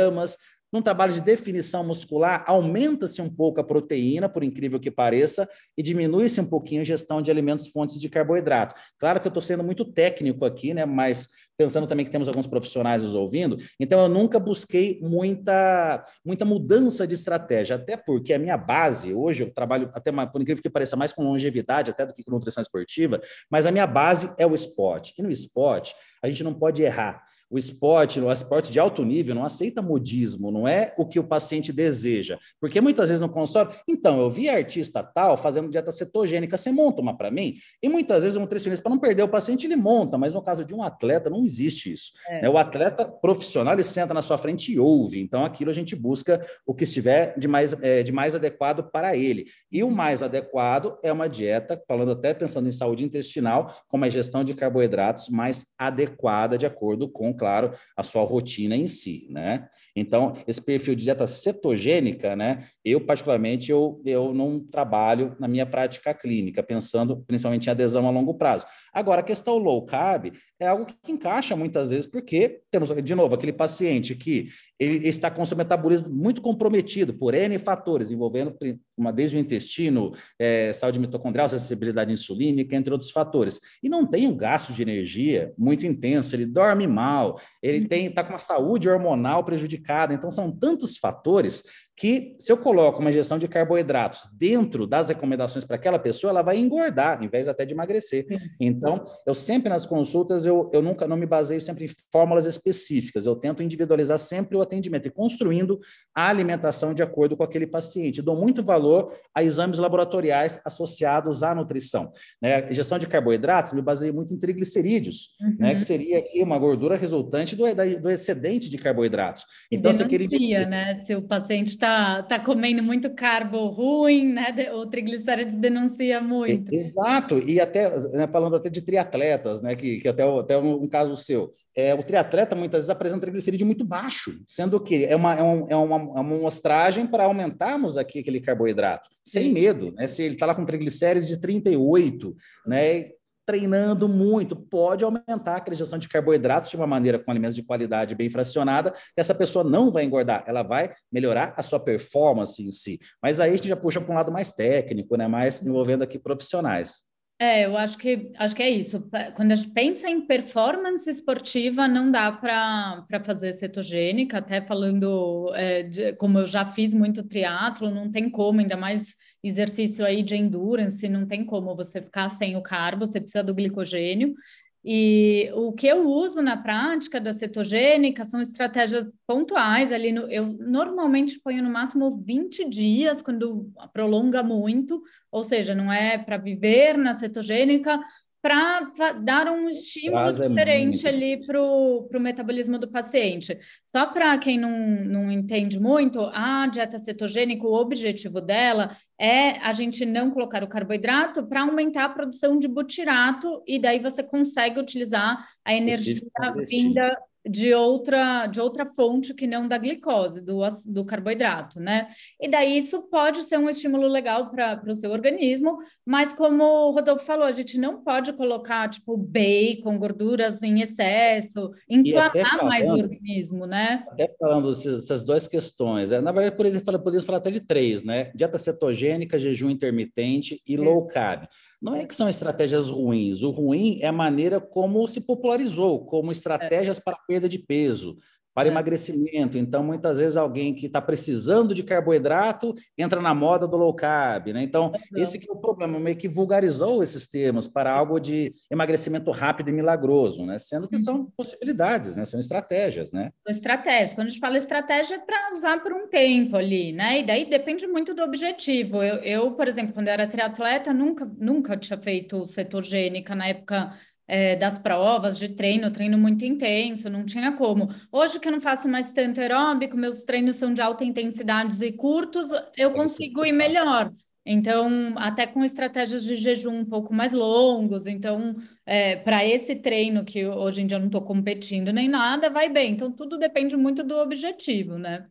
num trabalho de definição muscular, aumenta-se um pouco a proteína, por incrível que pareça, e diminui-se um pouquinho a ingestão de alimentos fontes de carboidrato. Claro que eu estou sendo muito técnico aqui, né? Mas pensando também que temos alguns profissionais nos ouvindo, então eu nunca busquei muita, muita mudança de estratégia, até porque a minha base, hoje eu trabalho até por incrível que pareça, mais com longevidade até do que com nutrição esportiva, mas a minha base é o esporte. E no esporte, a gente não pode errar. O esporte, o esporte de alto nível, não aceita modismo, não é o que o paciente deseja. Porque muitas vezes no consultório, então, eu vi artista tal fazendo dieta cetogênica, você monta uma para mim? E muitas vezes o nutricionista, para não perder o paciente, ele monta, mas no caso de um atleta, não existe isso. É. Né? O atleta profissional, ele senta na sua frente e ouve. Então, aquilo a gente busca o que estiver de mais, é, de mais adequado para ele. E o mais adequado é uma dieta, falando até pensando em saúde intestinal, com uma gestão de carboidratos mais adequada, de acordo com claro, a sua rotina em si, né? Então, esse perfil de dieta cetogênica, né? Eu, particularmente, eu, eu não trabalho na minha prática clínica, pensando principalmente em adesão a longo prazo. Agora, a questão low carb é algo que encaixa muitas vezes, porque temos, de novo, aquele paciente que ele está com seu metabolismo muito comprometido por N fatores, envolvendo uma, desde o intestino, é, saúde mitocondrial, sensibilidade insulínica, entre outros fatores. E não tem um gasto de energia muito intenso, ele dorme mal, ele está com uma saúde hormonal prejudicada. Então, são tantos fatores que se eu coloco uma injeção de carboidratos dentro das recomendações para aquela pessoa, ela vai engordar, em vez até de emagrecer. Então, eu sempre nas consultas, eu, eu nunca não me baseio sempre em fórmulas específicas, eu tento individualizar sempre o atendimento e construindo a alimentação de acordo com aquele paciente. Dou muito valor a exames laboratoriais associados à nutrição. Né? A injeção de carboidratos, me baseio muito em triglicerídeos, uhum. né? que seria aqui uma gordura resultante do, do excedente de carboidratos. Então, se aquele... né? Se o paciente está tá, tá comendo muito carbo ruim, né? O triglicérides denuncia muito. Exato, e até né, falando até de triatletas, né? Que, que até, até um, um caso seu. É, o triatleta muitas vezes apresenta triglicerídeo muito baixo, sendo que é uma, é, um, é uma, é uma mostragem para aumentarmos aqui aquele carboidrato, sem medo, né? Se ele está lá com triglicérides de 38, né? Treinando muito, pode aumentar a acreditação de carboidratos de uma maneira com alimentos de qualidade bem fracionada, que essa pessoa não vai engordar, ela vai melhorar a sua performance em si. Mas aí a gente já puxa para um lado mais técnico, né? mais envolvendo aqui profissionais. É, eu acho que acho que é isso. Quando a gente pensa em performance esportiva, não dá para fazer cetogênica, até falando é, de, como eu já fiz muito triatlo, não tem como, ainda mais exercício aí de endurance, não tem como você ficar sem o carbo, você precisa do glicogênio. E o que eu uso na prática da cetogênica são estratégias pontuais ali. No, eu normalmente ponho no máximo 20 dias, quando prolonga muito, ou seja, não é para viver na cetogênica, para dar um estímulo diferente muito. ali para o metabolismo do paciente. Só para quem não, não entende muito, a dieta cetogênica, o objetivo dela é a gente não colocar o carboidrato para aumentar a produção de butirato, e daí você consegue utilizar a energia vinda de outra, de outra fonte que não da glicose, do, do carboidrato, né? E daí isso pode ser um estímulo legal para o seu organismo, mas como o Rodolfo falou, a gente não pode colocar, tipo, bacon, gorduras em excesso, inflamar falando, mais o organismo, né? Até falando essas duas questões, é, na verdade, poderíamos falar, poderíamos falar até de três, né? Dieta cetogênica, jejum intermitente e é. low carb. Não é que são estratégias ruins, o ruim é a maneira como se popularizou, como estratégias é. para perda de peso para é. emagrecimento. Então, muitas vezes, alguém que está precisando de carboidrato entra na moda do low carb. Né? Então, esse que é o problema, meio que vulgarizou esses termos para algo de emagrecimento rápido e milagroso, né? sendo que são uhum. possibilidades, né? são estratégias. Né? Estratégias. Quando a gente fala estratégia, é para usar por um tempo ali, né? E daí depende muito do objetivo. Eu, eu por exemplo, quando eu era triatleta, nunca, nunca tinha feito cetogênica na época é, das provas, de treino, treino muito intenso, não tinha como. Hoje que eu não faço mais tanto aeróbico, meus treinos são de alta intensidade e curtos, eu consigo ir melhor. Então, até com estratégias de jejum um pouco mais longos. Então, é, para esse treino, que hoje em dia eu não estou competindo nem nada, vai bem. Então, tudo depende muito do objetivo, né?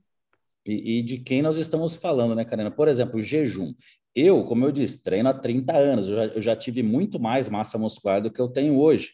E, e, de quem nós estamos falando, né, Karina? Por exemplo, o jejum. Eu, como eu disse, treino há 30 anos, eu já, eu já tive muito mais massa muscular do que eu tenho hoje.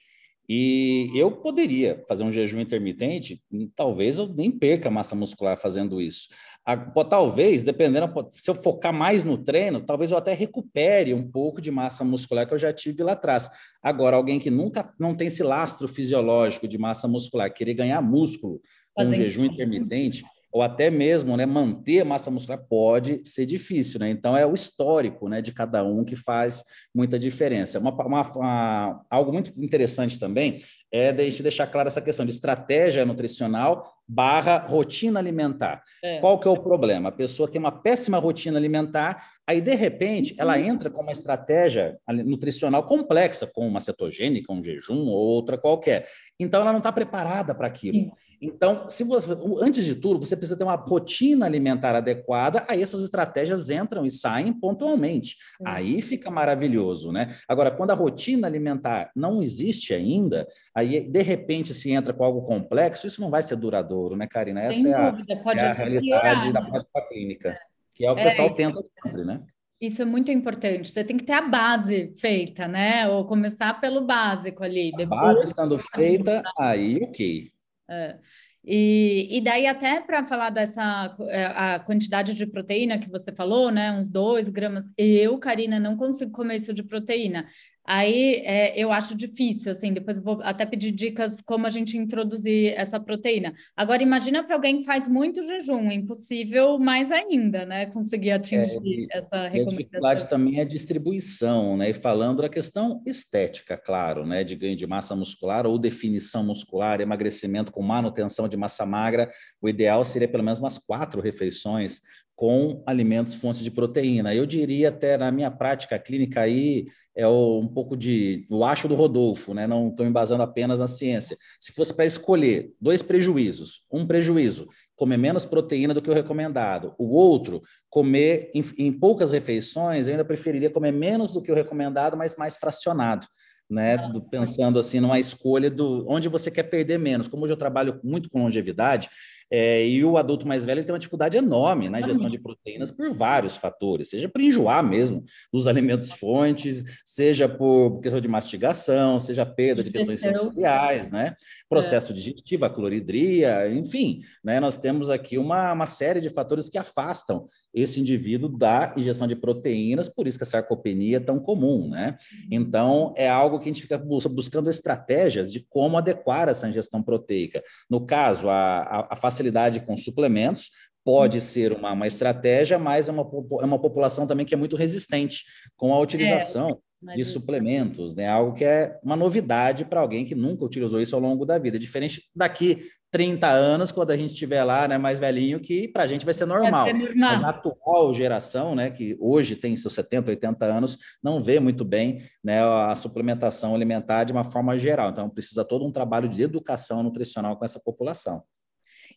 E eu poderia fazer um jejum intermitente, talvez eu nem perca massa muscular fazendo isso. A, talvez, dependendo, se eu focar mais no treino, talvez eu até recupere um pouco de massa muscular que eu já tive lá atrás. Agora, alguém que nunca não tem esse lastro fisiológico de massa muscular, querer ganhar músculo com um jejum intermitente, ou até mesmo né, manter a massa muscular pode ser difícil, né? Então é o histórico né, de cada um que faz muita diferença. Uma, uma, uma, algo muito interessante também é de deixar clara essa questão de estratégia nutricional barra rotina alimentar. É. Qual que é o problema? A pessoa tem uma péssima rotina alimentar, aí de repente ela uhum. entra com uma estratégia nutricional complexa, com uma cetogênica, um jejum ou outra qualquer. Então ela não está preparada para aquilo. Sim. Então, se você, antes de tudo, você precisa ter uma rotina alimentar adequada, aí essas estratégias entram e saem pontualmente. Uhum. Aí fica maravilhoso, né? Agora, quando a rotina alimentar não existe ainda, aí de repente se entra com algo complexo, isso não vai ser duradouro, né, Karina? Essa é a, é a realidade da prática clínica, que é o que o pessoal é, tenta sempre, né? Isso é muito importante. Você tem que ter a base feita, né? Ou começar pelo básico ali. A base estando feita, aí ok. É. E, e daí, até para falar dessa é, a quantidade de proteína que você falou, né? Uns dois gramas. Eu, Karina, não consigo comer isso de proteína. Aí é, eu acho difícil, assim, depois eu vou até pedir dicas como a gente introduzir essa proteína. Agora, imagina para alguém que faz muito jejum, impossível mais ainda, né? Conseguir atingir é, essa recomendação. A dificuldade também é a distribuição, né? E falando da questão estética, claro, né? De ganho de massa muscular ou definição muscular, emagrecimento com manutenção de massa magra, o ideal seria pelo menos umas quatro refeições com alimentos fontes de proteína. Eu diria até na minha prática clínica aí é o, um pouco de o acho do Rodolfo, né? Não estou embasando apenas na ciência. Se fosse para escolher dois prejuízos, um prejuízo, comer menos proteína do que o recomendado, o outro, comer em, em poucas refeições, eu ainda preferiria comer menos do que o recomendado, mas mais fracionado né? Do, pensando assim numa escolha do onde você quer perder menos. Como hoje eu trabalho muito com longevidade, é, e o adulto mais velho tem uma dificuldade enorme na gestão de proteínas por vários fatores, seja por enjoar mesmo dos alimentos fontes, seja por questão de mastigação, seja perda de questões sensoriais, né? Processo é. digestivo, a cloridria, enfim, né? Nós temos aqui uma, uma série de fatores que afastam esse indivíduo da ingestão de proteínas, por isso que a sarcopenia é tão comum, né? Uhum. Então, é algo que a gente fica buscando estratégias de como adequar essa ingestão proteica. No caso, a, a, facilidade com suplementos, pode uhum. ser uma, uma estratégia, mas é uma, é uma população também que é muito resistente com a utilização é, de suplementos, né? Algo que é uma novidade para alguém que nunca utilizou isso ao longo da vida. Diferente daqui 30 anos, quando a gente estiver lá, né, mais velhinho, que para a gente vai ser normal. É, normal. Mas a atual geração, né, que hoje tem seus 70, 80 anos, não vê muito bem né, a suplementação alimentar de uma forma geral. Então, precisa todo um trabalho de educação nutricional com essa população.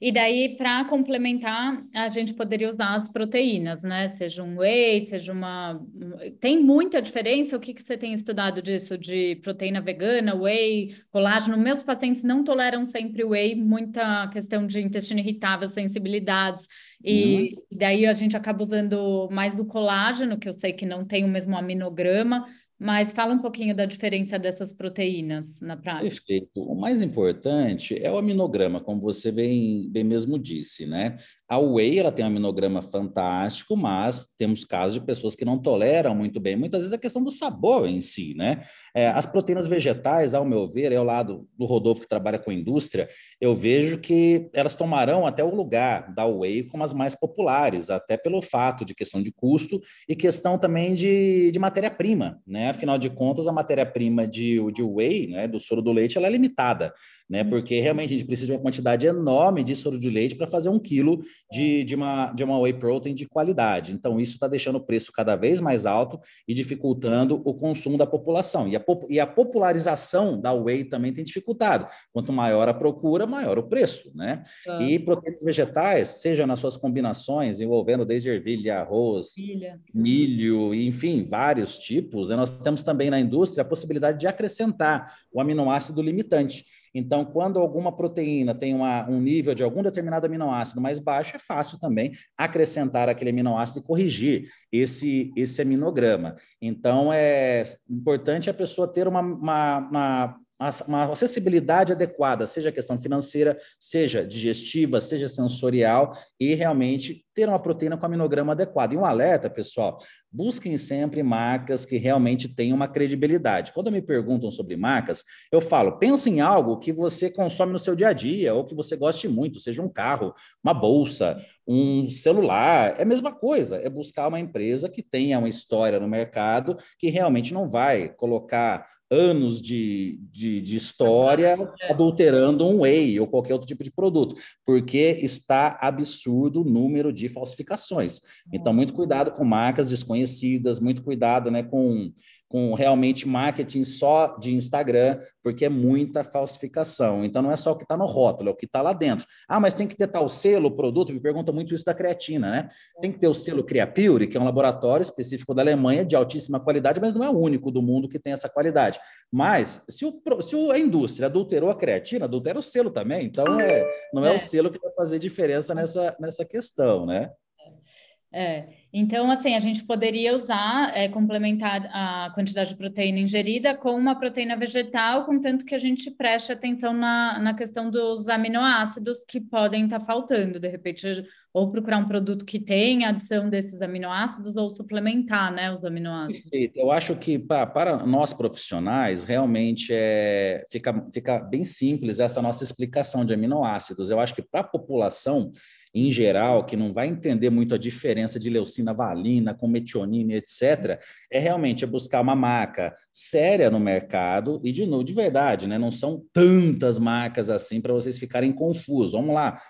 E daí, para complementar, a gente poderia usar as proteínas, né? Seja um whey, seja uma. Tem muita diferença? O que, que você tem estudado disso de proteína vegana, whey, colágeno? Meus pacientes não toleram sempre whey, muita questão de intestino irritável, sensibilidades. E uhum. daí a gente acaba usando mais o colágeno, que eu sei que não tem o mesmo aminograma. Mas fala um pouquinho da diferença dessas proteínas na prática. Perfeito. O mais importante é o aminograma, como você bem, bem mesmo disse, né? A whey ela tem um aminograma fantástico, mas temos casos de pessoas que não toleram muito bem. Muitas vezes a questão do sabor em si, né? É, as proteínas vegetais, ao meu ver, é o lado do Rodolfo que trabalha com indústria, eu vejo que elas tomarão até o lugar da whey como as mais populares, até pelo fato de questão de custo e questão também de, de matéria-prima, né? Afinal de contas, a matéria-prima de, de whey, né, do soro do leite, ela é limitada, né? Porque realmente a gente precisa de uma quantidade enorme de soro de leite para fazer um quilo de, de, uma, de uma whey protein de qualidade. Então, isso está deixando o preço cada vez mais alto e dificultando o consumo da população. E a, e a popularização da whey também tem dificultado. Quanto maior a procura, maior o preço, né? Ah. E proteínas vegetais, seja nas suas combinações, envolvendo desde ervilha, arroz, Milha. milho, enfim, vários tipos, né? nós temos também na indústria a possibilidade de acrescentar o aminoácido limitante. Então, quando alguma proteína tem uma, um nível de algum determinado aminoácido mais baixo, é fácil também acrescentar aquele aminoácido e corrigir esse, esse aminograma. Então, é importante a pessoa ter uma, uma, uma uma acessibilidade adequada, seja questão financeira, seja digestiva, seja sensorial, e realmente ter uma proteína com aminograma adequado. E um alerta, pessoal, busquem sempre marcas que realmente tenham uma credibilidade. Quando me perguntam sobre marcas, eu falo, pense em algo que você consome no seu dia a dia, ou que você goste muito, seja um carro, uma bolsa, um celular, é a mesma coisa, é buscar uma empresa que tenha uma história no mercado, que realmente não vai colocar anos de, de, de, história adulterando um whey ou qualquer outro tipo de produto, porque está absurdo o número de falsificações. Então, muito cuidado com marcas desconhecidas, muito cuidado né, com com realmente marketing só de Instagram, porque é muita falsificação. Então não é só o que está no rótulo, é o que está lá dentro. Ah, mas tem que ter tal selo, produto, me pergunta muito isso da creatina, né? Tem que ter o selo Creapure, que é um laboratório específico da Alemanha de altíssima qualidade, mas não é o único do mundo que tem essa qualidade. Mas se, o, se a indústria adulterou a creatina, adultera o selo também. Então é, não é, é o selo que vai fazer diferença nessa, nessa questão, né? É, então, assim, a gente poderia usar, é, complementar a quantidade de proteína ingerida com uma proteína vegetal, contanto que a gente preste atenção na, na questão dos aminoácidos que podem estar tá faltando, de repente, ou procurar um produto que tenha adição desses aminoácidos, ou suplementar, né, os aminoácidos. Perfeito. Eu acho que para, para nós profissionais, realmente é, fica, fica bem simples essa nossa explicação de aminoácidos. Eu acho que para a população, em geral, que não vai entender muito a diferença de leucina valina com metionina, etc., é realmente buscar uma marca séria no mercado e, de novo, de verdade, né? não são tantas marcas assim para vocês ficarem confusos. Vamos lá,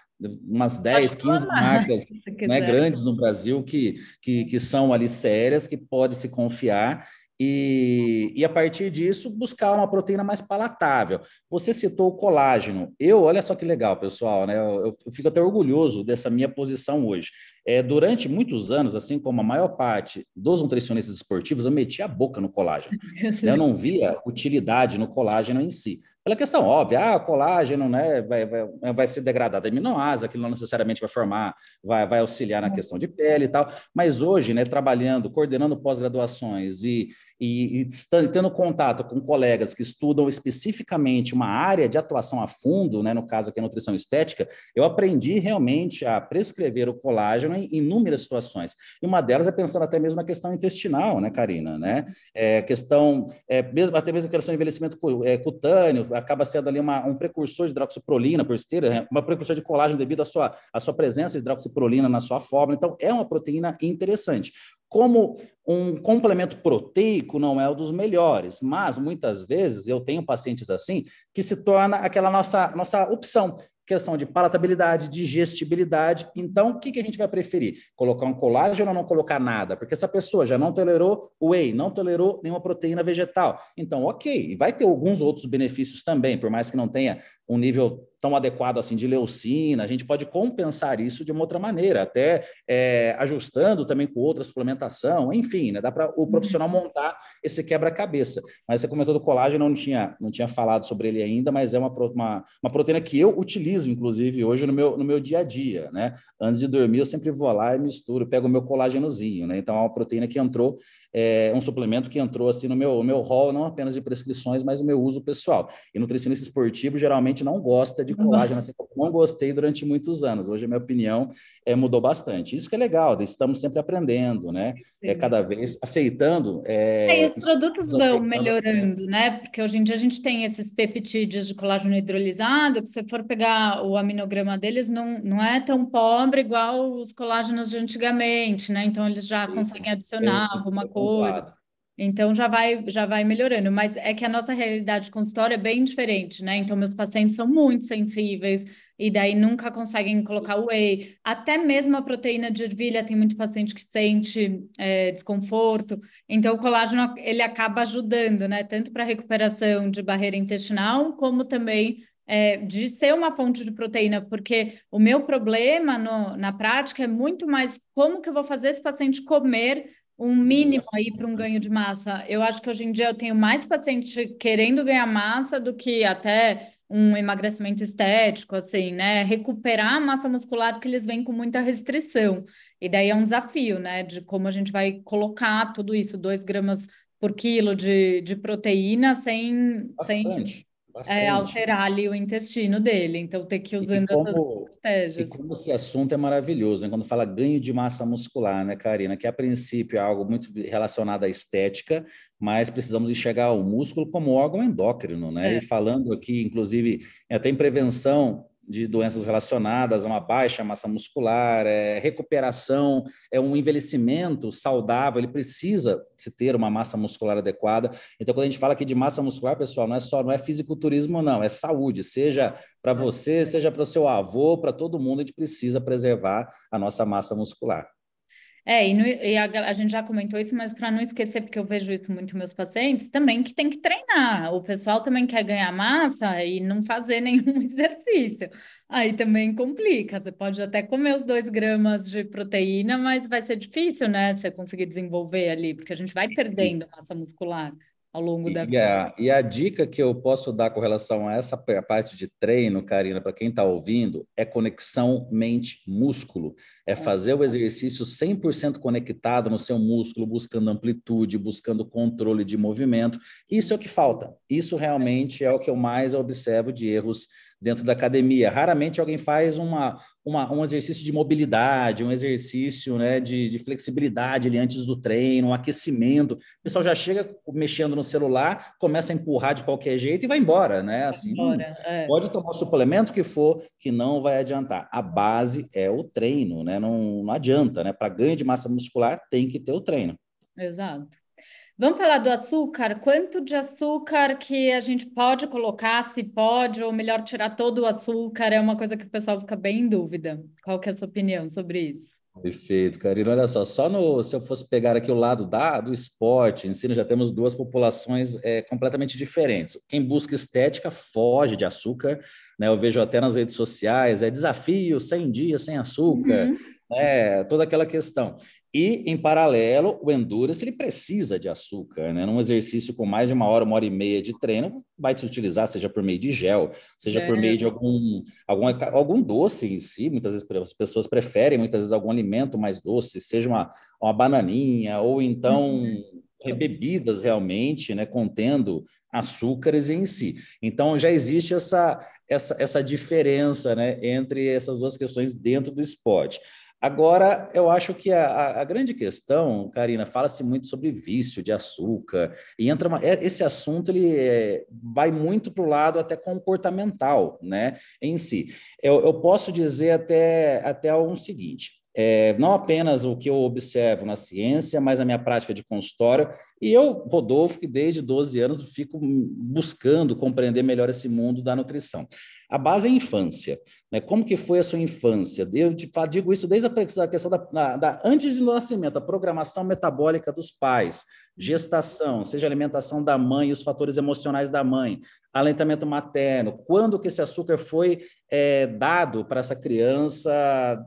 umas 10, 15 marcas né, grandes no Brasil que, que, que são ali sérias, que pode se confiar e, e, a partir disso buscar uma proteína mais palatável. Você citou o colágeno. Eu, olha só que legal, pessoal, né? Eu, eu fico até orgulhoso dessa minha posição hoje. É, durante muitos anos, assim como a maior parte dos nutricionistas esportivos, eu metia a boca no colágeno. eu não via utilidade no colágeno em si. Pela questão óbvia, ah, colágeno né, vai, vai, vai ser degradado em aminoácidos, aquilo não necessariamente vai formar, vai, vai auxiliar na questão de pele e tal. Mas hoje, né, trabalhando, coordenando pós-graduações e, e, e tendo contato com colegas que estudam especificamente uma área de atuação a fundo, né, no caso aqui a nutrição estética, eu aprendi realmente a prescrever o colágeno em inúmeras situações. E uma delas é pensando até mesmo na questão intestinal, né, Karina? Né? É, questão, é, mesmo, até mesmo questão de envelhecimento é, cutâneo, acaba sendo ali uma, um precursor de hidroxiprolina por esteira, né? uma precursor de colágeno devido à sua, à sua presença de hidroxiprolina na sua fórmula. Então, é uma proteína interessante. Como um complemento proteico não é o dos melhores, mas muitas vezes eu tenho pacientes assim que se torna aquela nossa, nossa opção questão de palatabilidade, digestibilidade. Então, o que, que a gente vai preferir? Colocar um colágeno ou não colocar nada? Porque essa pessoa já não tolerou whey, não tolerou nenhuma proteína vegetal. Então, ok, vai ter alguns outros benefícios também, por mais que não tenha um nível tão adequado assim de leucina, a gente pode compensar isso de uma outra maneira, até é, ajustando também com outra suplementação, enfim, né, dá para o profissional uhum. montar esse quebra-cabeça. Mas você comentou do colágeno, não tinha, não tinha falado sobre ele ainda, mas é uma, uma, uma proteína que eu utilizo, inclusive, hoje no meu, no meu dia a dia, né? Antes de dormir, eu sempre vou lá e misturo, pego o meu colágenozinho, né? Então, é uma proteína que entrou é um suplemento que entrou assim no meu, meu hall, não apenas de prescrições, mas o meu uso pessoal. E nutricionista esportivo geralmente não gosta de colágeno, assim como não gostei durante muitos anos. Hoje a minha opinião é, mudou bastante. Isso que é legal, estamos sempre aprendendo, né? É cada vez aceitando. É, é, e os produtos vão melhorando, né? Porque hoje em dia a gente tem esses peptídeos de colágeno hidrolisado, que se for pegar o aminograma deles, não, não é tão pobre igual os colágenos de antigamente, né? Então eles já conseguem adicionar alguma coisa. Então já vai já vai melhorando, mas é que a nossa realidade consultória é bem diferente, né? Então meus pacientes são muito sensíveis e daí nunca conseguem colocar whey. Até mesmo a proteína de ervilha tem muito paciente que sente é, desconforto. Então o colágeno ele acaba ajudando, né? Tanto para recuperação de barreira intestinal como também é, de ser uma fonte de proteína, porque o meu problema no, na prática é muito mais como que eu vou fazer esse paciente comer um mínimo aí para um ganho de massa. Eu acho que hoje em dia eu tenho mais paciente querendo ganhar massa do que até um emagrecimento estético, assim, né? Recuperar a massa muscular, porque eles vêm com muita restrição. E daí é um desafio, né? De como a gente vai colocar tudo isso, dois gramas por quilo de, de proteína sem, sem é, alterar ali o intestino dele. Então, ter que ir usando como, essas estratégias. E como esse assunto é maravilhoso, né? quando fala ganho de massa muscular, né, Karina? Que a princípio é algo muito relacionado à estética, mas precisamos enxergar o músculo como órgão endócrino, né? É. E falando aqui, inclusive, até em prevenção de doenças relacionadas a uma baixa massa muscular, é, recuperação, é um envelhecimento saudável, ele precisa se ter uma massa muscular adequada. Então, quando a gente fala aqui de massa muscular, pessoal, não é só, não é fisiculturismo, não, é saúde, seja para você, seja para o seu avô, para todo mundo, a gente precisa preservar a nossa massa muscular. É, e, no, e a, a, gente já comentou isso, mas para não esquecer, porque eu vejo isso muito meus pacientes, também que tem que treinar. O pessoal também quer ganhar massa e não fazer nenhum exercício. Aí também complica. Você pode até comer os dois gramas de proteína, mas vai ser difícil, né? Você conseguir desenvolver ali, porque a gente vai perdendo massa muscular ao longo da vida. A, e a dica que eu posso dar com relação a essa parte de treino, Karina, para quem está ouvindo, é conexão mente-músculo. É, é fazer o exercício 100% conectado no seu músculo, buscando amplitude, buscando controle de movimento. Isso é o que falta. Isso realmente é o que eu mais observo de erros dentro da academia. Raramente alguém faz uma, uma, um exercício de mobilidade, um exercício né, de, de, flexibilidade ali antes do treino, um aquecimento. O pessoal já chega mexendo no celular, começa a empurrar de qualquer jeito e vai embora, né? Assim, embora, é. pode tomar o suplemento que for, que não vai adiantar. A base é o treino, né? Não, não adianta, né? Para ganho de massa muscular tem que ter o treino. Exato. Vamos falar do açúcar? Quanto de açúcar que a gente pode colocar, se pode, ou melhor, tirar todo o açúcar? É uma coisa que o pessoal fica bem em dúvida. Qual que é a sua opinião sobre isso? Perfeito, Karina. Olha só, só no, se eu fosse pegar aqui o lado da, do esporte, ensino, já temos duas populações é, completamente diferentes. Quem busca estética foge de açúcar, né? Eu vejo até nas redes sociais, é desafio 100 dias sem açúcar, uhum. Né? Toda aquela questão. E, em paralelo, o endurance ele precisa de açúcar, né? Num exercício com mais de uma hora, uma hora e meia de treino, vai te utilizar, seja por meio de gel, seja é. por meio de algum, algum, algum doce em si. Muitas vezes as pessoas preferem, muitas vezes, algum alimento mais doce, seja uma, uma bananinha, ou então uhum. bebidas realmente, né? Contendo açúcares em si. Então, já existe essa, essa, essa diferença, né? Entre essas duas questões dentro do esporte. Agora, eu acho que a, a grande questão, Karina, fala-se muito sobre vício de açúcar, e entra uma, é, esse assunto ele é, vai muito para o lado até comportamental, né, em si. Eu, eu posso dizer até, até o seguinte, é, não apenas o que eu observo na ciência, mas a minha prática de consultório. E eu, Rodolfo, que desde 12 anos fico buscando compreender melhor esse mundo da nutrição. A base é a infância. Né? Como que foi a sua infância? Eu digo isso desde a questão da, da, da, antes do nascimento, a programação metabólica dos pais, gestação, seja alimentação da mãe, os fatores emocionais da mãe, alentamento materno, quando que esse açúcar foi é, dado para essa criança,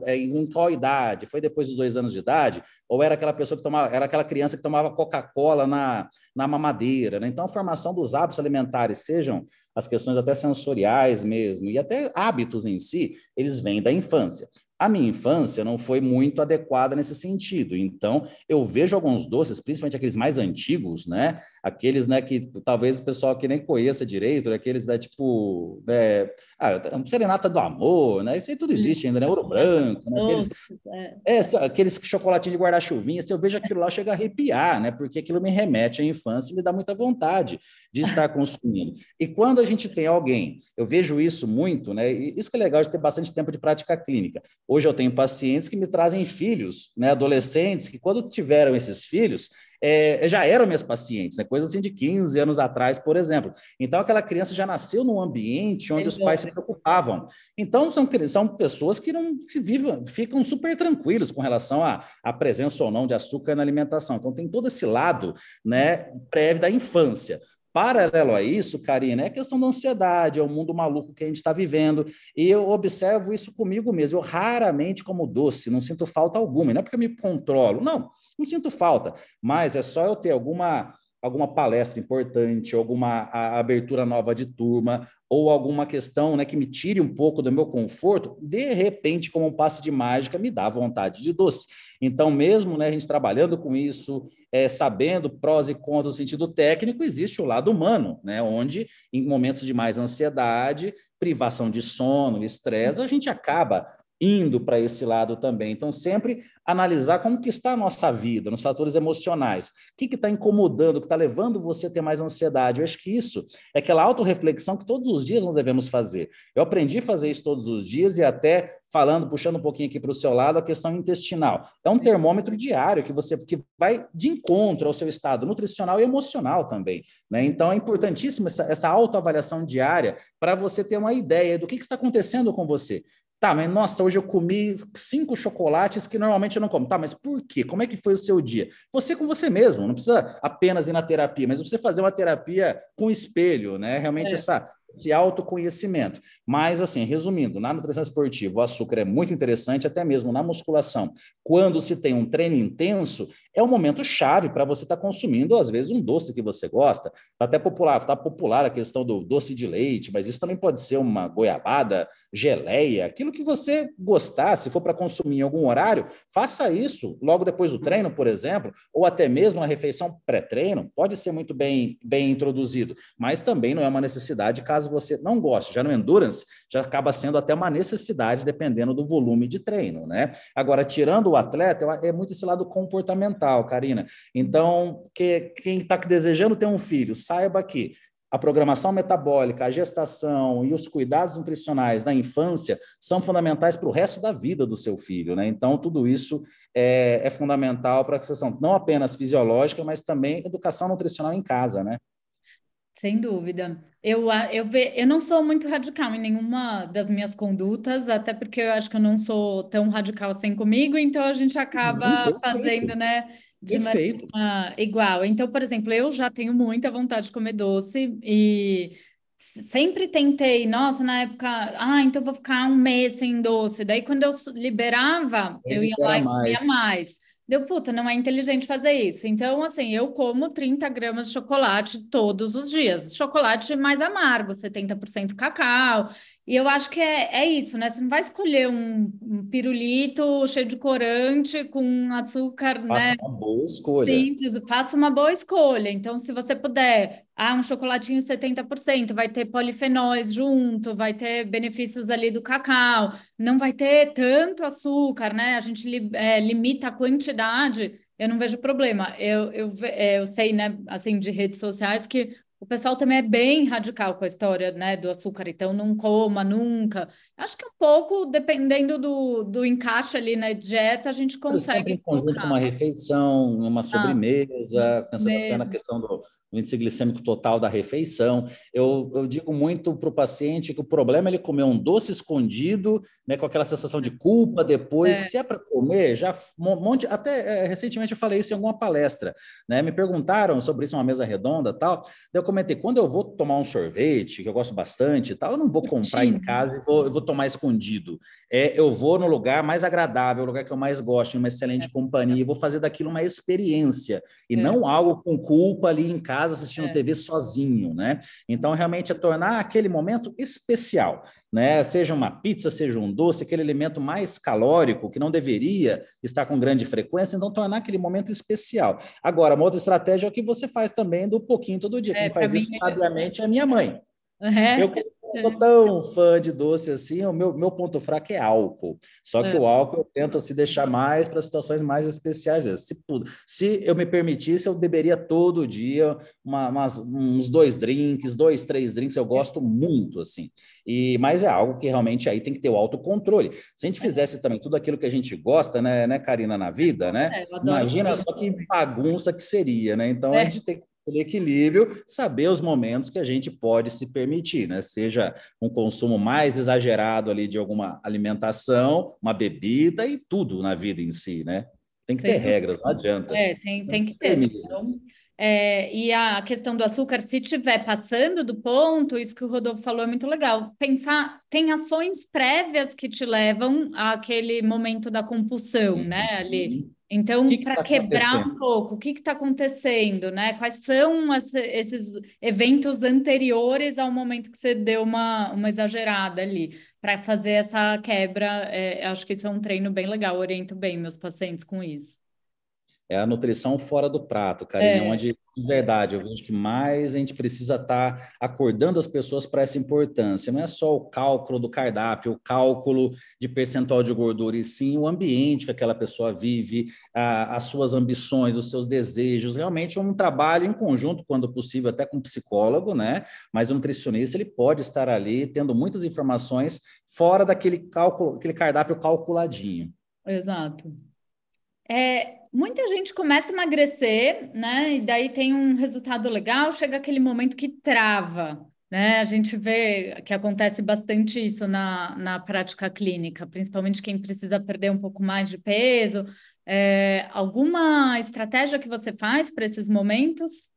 é, em qual idade? Foi depois dos dois anos de idade? Ou era aquela pessoa que tomava, era aquela criança que tomava Coca-Cola na, na mamadeira? Né? Então, a formação dos hábitos alimentares, sejam as questões até sensoriais mesmo, e até hábitos em si, eles vêm da infância. A minha infância não foi muito adequada nesse sentido. Então, eu vejo alguns doces, principalmente aqueles mais antigos, né? Aqueles, né, que talvez o pessoal que nem conheça direito, aqueles, né, tipo, né, ah, serenata do amor, né? Isso aí tudo existe ainda, né? Ouro branco, né? Aqueles, é. é, aqueles chocolatinhos de guarda-chuvinha, se eu vejo aquilo lá, chega a arrepiar, né? Porque aquilo me remete à infância e me dá muita vontade de estar consumindo. E quando a gente tem alguém, eu vejo isso muito, né? E isso que é legal de ter bastante tempo de prática clínica Hoje eu tenho pacientes que me trazem filhos, né, adolescentes, que quando tiveram esses filhos, é, já eram minhas pacientes, né? coisa assim de 15 anos atrás, por exemplo. Então, aquela criança já nasceu num ambiente onde os pais se preocupavam. Então, são, são pessoas que não se vivem, ficam super tranquilos com relação à, à presença ou não de açúcar na alimentação. Então, tem todo esse lado né, prévio da infância. Paralelo a isso, Karina, é a questão da ansiedade, é o mundo maluco que a gente está vivendo. E eu observo isso comigo mesmo. Eu raramente como doce, não sinto falta alguma. Não é porque eu me controlo, não, não sinto falta. Mas é só eu ter alguma alguma palestra importante, alguma abertura nova de turma, ou alguma questão né, que me tire um pouco do meu conforto, de repente, como um passe de mágica, me dá vontade de doce. Então, mesmo né, a gente trabalhando com isso, é, sabendo prós e contras no sentido técnico, existe o lado humano, né, onde, em momentos de mais ansiedade, privação de sono, estresse, a gente acaba indo para esse lado também. Então, sempre analisar como que está a nossa vida, nos fatores emocionais. O que está incomodando, o que está levando você a ter mais ansiedade? Eu acho que isso é aquela autorreflexão que todos os dias nós devemos fazer. Eu aprendi a fazer isso todos os dias e até falando, puxando um pouquinho aqui para o seu lado, a questão intestinal. É um termômetro diário que você que vai de encontro ao seu estado nutricional e emocional também. Né? Então, é importantíssima essa, essa autoavaliação diária para você ter uma ideia do que, que está acontecendo com você. Tá, mas nossa, hoje eu comi cinco chocolates que normalmente eu não como. Tá, mas por quê? Como é que foi o seu dia? Você com você mesmo, não precisa apenas ir na terapia, mas você fazer uma terapia com espelho, né? Realmente é. essa esse autoconhecimento. Mas, assim, resumindo, na nutrição esportiva, o açúcar é muito interessante, até mesmo na musculação. Quando se tem um treino intenso, é um momento chave para você estar tá consumindo, às vezes, um doce que você gosta. Está até popular, está popular a questão do doce de leite, mas isso também pode ser uma goiabada, geleia, aquilo que você gostar, se for para consumir em algum horário, faça isso logo depois do treino, por exemplo, ou até mesmo uma refeição pré-treino, pode ser muito bem, bem introduzido, mas também não é uma necessidade caso caso você não goste. Já no endurance, já acaba sendo até uma necessidade, dependendo do volume de treino, né? Agora, tirando o atleta, é muito esse lado comportamental, Karina. Então, que, quem está desejando ter um filho, saiba que a programação metabólica, a gestação e os cuidados nutricionais na infância são fundamentais para o resto da vida do seu filho, né? Então, tudo isso é, é fundamental para a questão não apenas fisiológica, mas também educação nutricional em casa, né? Sem dúvida. Eu, eu, ve, eu não sou muito radical em nenhuma das minhas condutas, até porque eu acho que eu não sou tão radical assim comigo, então a gente acaba uhum, fazendo, né, de Perfeito. maneira igual. Então, por exemplo, eu já tenho muita vontade de comer doce e sempre tentei, nossa, na época, ah, então vou ficar um mês sem doce. Daí, quando eu liberava, eu, eu ia lá e comia mais. Deu, puta, não é inteligente fazer isso. Então, assim, eu como 30 gramas de chocolate todos os dias. Chocolate mais amargo, 70% cacau. E eu acho que é, é isso, né? Você não vai escolher um, um pirulito cheio de corante com açúcar, faça né? uma boa escolha. Simples, faça uma boa escolha. Então, se você puder, ah, um chocolatinho 70%, vai ter polifenóis junto, vai ter benefícios ali do cacau, não vai ter tanto açúcar, né? A gente é, limita a quantidade, eu não vejo problema. Eu, eu, é, eu sei, né, assim, de redes sociais que o pessoal também é bem radical com a história, né, do açúcar, então não coma nunca. Acho que um pouco, dependendo do, do encaixe ali na dieta, a gente consegue. Sempre em conjunto com uma refeição, uma sobremesa, ah, pensando até na questão do, índice glicêmico total da refeição. Eu, eu digo muito para o paciente que o problema é ele comer um doce escondido, né, com aquela sensação de culpa depois. É. Se é para comer, já um monte. Até é, recentemente eu falei isso em alguma palestra, né? Me perguntaram sobre isso uma mesa redonda tal. Daí eu comentei: quando eu vou tomar um sorvete, que eu gosto bastante tal, eu não vou comprar em casa e vou, eu vou tomar escondido. É, eu vou no lugar mais agradável, o lugar que eu mais gosto, em uma excelente é. companhia, e vou fazer daquilo uma experiência, e é. não algo com culpa ali em casa assistindo é. TV sozinho, né? Então, realmente é tornar aquele momento especial, né? Seja uma pizza, seja um doce, aquele alimento mais calórico que não deveria estar com grande frequência, então tornar aquele momento especial. Agora, uma outra estratégia é o que você faz também do pouquinho todo dia. É, Quem faz isso, é... sabiamente, é a minha mãe. Uhum. Eu sou tão fã de doce assim, o meu, meu ponto fraco é álcool. Só que é. o álcool eu tento se deixar mais para situações mais especiais. Se, se eu me permitisse, eu beberia todo dia uma, umas, uns dois drinks, dois, três drinks, eu gosto muito, assim. E, mas é algo que realmente aí tem que ter o autocontrole. Se a gente fizesse também tudo aquilo que a gente gosta, né, né Karina, na vida, né? É, Imagina só que bagunça que seria, né? Então a é. gente tem que equilíbrio, saber os momentos que a gente pode se permitir, né? Seja um consumo mais exagerado ali de alguma alimentação, uma bebida e tudo na vida em si, né? Tem que ter regras, não adianta. É, tem, tem que ter. Então, é, e a questão do açúcar, se estiver passando do ponto, isso que o Rodolfo falou é muito legal. Pensar, tem ações prévias que te levam àquele momento da compulsão, uhum. né? Ali. Então, para tá quebrar um pouco, o que está acontecendo, né? Quais são as, esses eventos anteriores ao momento que você deu uma, uma exagerada ali? Para fazer essa quebra, é, acho que isso é um treino bem legal, oriento bem meus pacientes com isso é a nutrição fora do prato, Karine, é. onde, de verdade, eu vejo que mais a gente precisa estar tá acordando as pessoas para essa importância. Não é só o cálculo do cardápio, o cálculo de percentual de gordura, e sim o ambiente que aquela pessoa vive, a, as suas ambições, os seus desejos. Realmente é um trabalho em conjunto, quando possível, até com um psicólogo, né? Mas o nutricionista, ele pode estar ali tendo muitas informações fora daquele cálculo, aquele cardápio calculadinho. Exato. É, muita gente começa a emagrecer, né? E daí tem um resultado legal, chega aquele momento que trava. Né? A gente vê que acontece bastante isso na, na prática clínica, principalmente quem precisa perder um pouco mais de peso. É, alguma estratégia que você faz para esses momentos?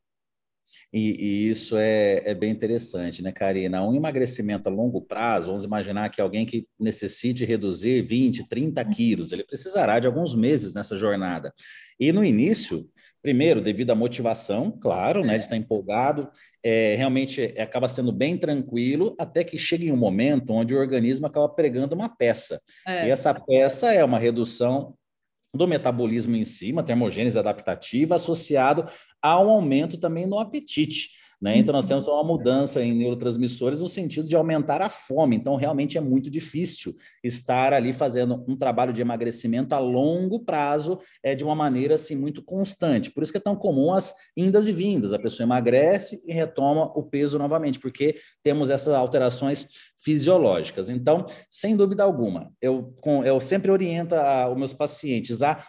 E, e isso é, é, bem interessante, né, Karina? Um emagrecimento a longo prazo, vamos imaginar que alguém que necessite reduzir 20, 30 quilos, ele precisará de alguns meses nessa jornada. E no início, primeiro, devido à motivação, claro, né, de estar empolgado, é, realmente acaba sendo bem tranquilo, até que chega em um momento onde o organismo acaba pregando uma peça. É. E essa peça é uma redução do metabolismo em si, uma termogênese adaptativa, associado a um aumento também no apetite. Né? Então, nós temos uma mudança em neurotransmissores no sentido de aumentar a fome. Então, realmente é muito difícil estar ali fazendo um trabalho de emagrecimento a longo prazo é, de uma maneira assim muito constante. Por isso que é tão comum as indas e vindas. A pessoa emagrece e retoma o peso novamente, porque temos essas alterações fisiológicas. Então, sem dúvida alguma, eu, eu sempre oriento os meus pacientes a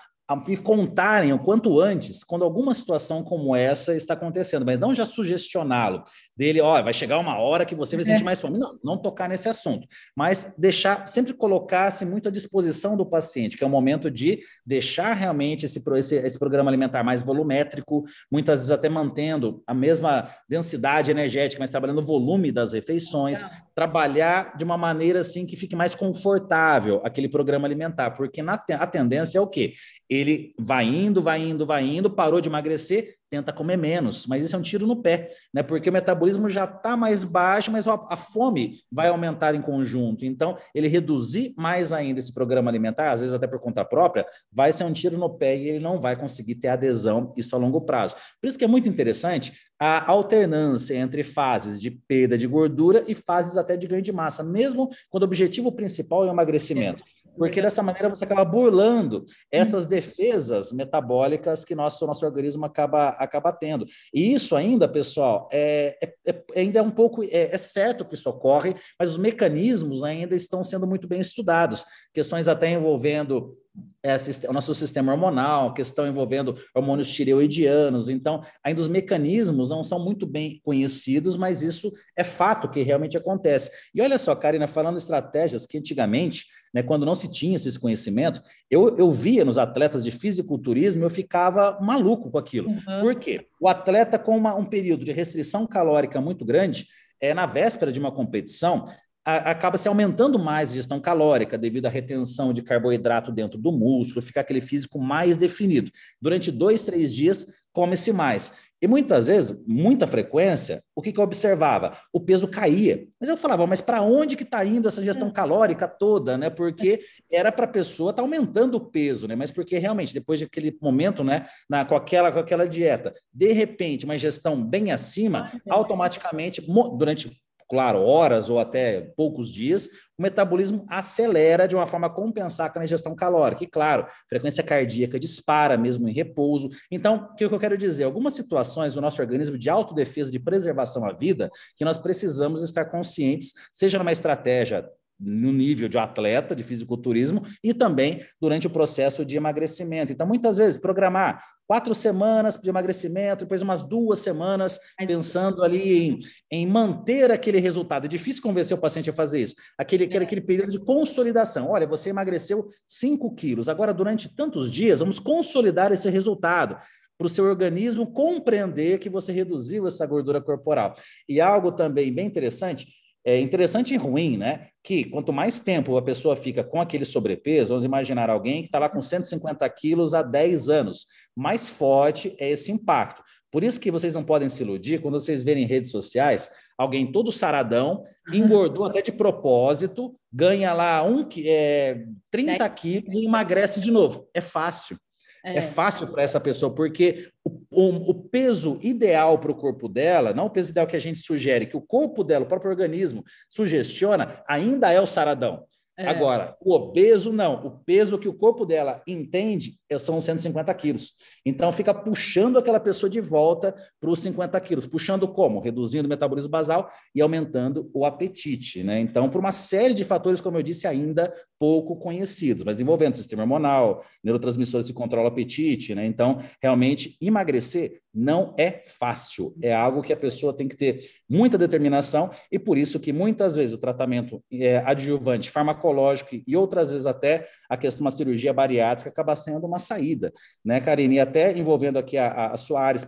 me contarem o quanto antes, quando alguma situação como essa está acontecendo, mas não já sugestioná-lo, dele, ó, vai chegar uma hora que você vai sentir é. mais fome. Não, não tocar nesse assunto, mas deixar, sempre colocar-se muito à disposição do paciente, que é o momento de deixar realmente esse, esse, esse programa alimentar mais volumétrico, muitas vezes até mantendo a mesma densidade energética, mas trabalhando o volume das refeições, trabalhar de uma maneira assim que fique mais confortável aquele programa alimentar, porque na, a tendência é o quê? Ele vai indo, vai indo, vai indo, parou de emagrecer, tenta comer menos, mas isso é um tiro no pé, né? Porque o metabolismo já está mais baixo, mas a, a, fome vai aumentar em conjunto. Então, ele reduzir mais ainda esse programa alimentar, às vezes até por conta própria, vai ser um tiro no pé e ele não vai conseguir ter adesão isso a longo prazo. Por isso que é muito interessante a alternância entre fases de perda de gordura e fases até de ganho de massa, mesmo quando o objetivo principal é o emagrecimento porque dessa maneira você acaba burlando essas defesas metabólicas que nosso, nosso organismo acaba, acaba tendo. E isso ainda, pessoal, é, é, é ainda é um pouco, é, é, certo que isso ocorre, mas os mecanismos ainda estão sendo muito bem estudados. Questões até envolvendo é, o nosso sistema hormonal, questão envolvendo hormônios tireoidianos. Então, ainda os mecanismos não são muito bem conhecidos, mas isso é fato que realmente acontece. E olha só, Karina, falando estratégias que antigamente, né, quando não se tinha esse conhecimento, eu, eu via nos atletas de fisiculturismo, eu ficava maluco com aquilo. Uhum. Por quê? O atleta com uma, um período de restrição calórica muito grande, é, na véspera de uma competição, acaba se aumentando mais a gestão calórica devido à retenção de carboidrato dentro do músculo, fica aquele físico mais definido. Durante dois, três dias, come-se mais. E muitas vezes, muita frequência, o que, que eu observava? O peso caía. Mas eu falava, mas para onde que está indo essa gestão é. calórica toda, né? Porque era para a pessoa estar tá aumentando o peso, né? Mas porque realmente, depois daquele momento, né, na, com, aquela, com aquela dieta, de repente, uma gestão bem acima, automaticamente, durante claro, horas ou até poucos dias, o metabolismo acelera de uma forma a compensar aquela ingestão calórica. E, claro, frequência cardíaca dispara mesmo em repouso. Então, o que eu quero dizer? Algumas situações do nosso organismo de autodefesa, de preservação à vida, que nós precisamos estar conscientes, seja numa estratégia no nível de atleta, de fisiculturismo, e também durante o processo de emagrecimento. Então, muitas vezes, programar quatro semanas de emagrecimento, depois umas duas semanas pensando ali em, em manter aquele resultado. É difícil convencer o paciente a fazer isso. Aquele, aquele, aquele período de consolidação. Olha, você emagreceu 5 quilos, agora durante tantos dias, vamos consolidar esse resultado para o seu organismo compreender que você reduziu essa gordura corporal. E algo também bem interessante é interessante e ruim, né? Que quanto mais tempo a pessoa fica com aquele sobrepeso, vamos imaginar alguém que está lá com 150 quilos há 10 anos, mais forte é esse impacto. Por isso que vocês não podem se iludir quando vocês verem em redes sociais alguém todo saradão, engordou até de propósito, ganha lá um, é, 30 quilos e emagrece de novo. É fácil. É, é fácil para essa pessoa, porque o, o, o peso ideal para o corpo dela, não o peso ideal que a gente sugere, que o corpo dela, o próprio organismo, sugestiona, ainda é o saradão. É. Agora, o obeso não. O peso que o corpo dela entende são 150 quilos. Então, fica puxando aquela pessoa de volta para os 50 quilos. Puxando como? Reduzindo o metabolismo basal e aumentando o apetite. Né? Então, por uma série de fatores, como eu disse, ainda pouco conhecidos, mas envolvendo sistema hormonal, neurotransmissores que controlam o apetite. Né? Então, realmente, emagrecer não é fácil. É algo que a pessoa tem que ter muita determinação e por isso que muitas vezes o tratamento é, adjuvante farmacológico e outras vezes até a questão de uma cirurgia bariátrica acaba sendo uma saída, né, Karine? E até envolvendo aqui a, a sua área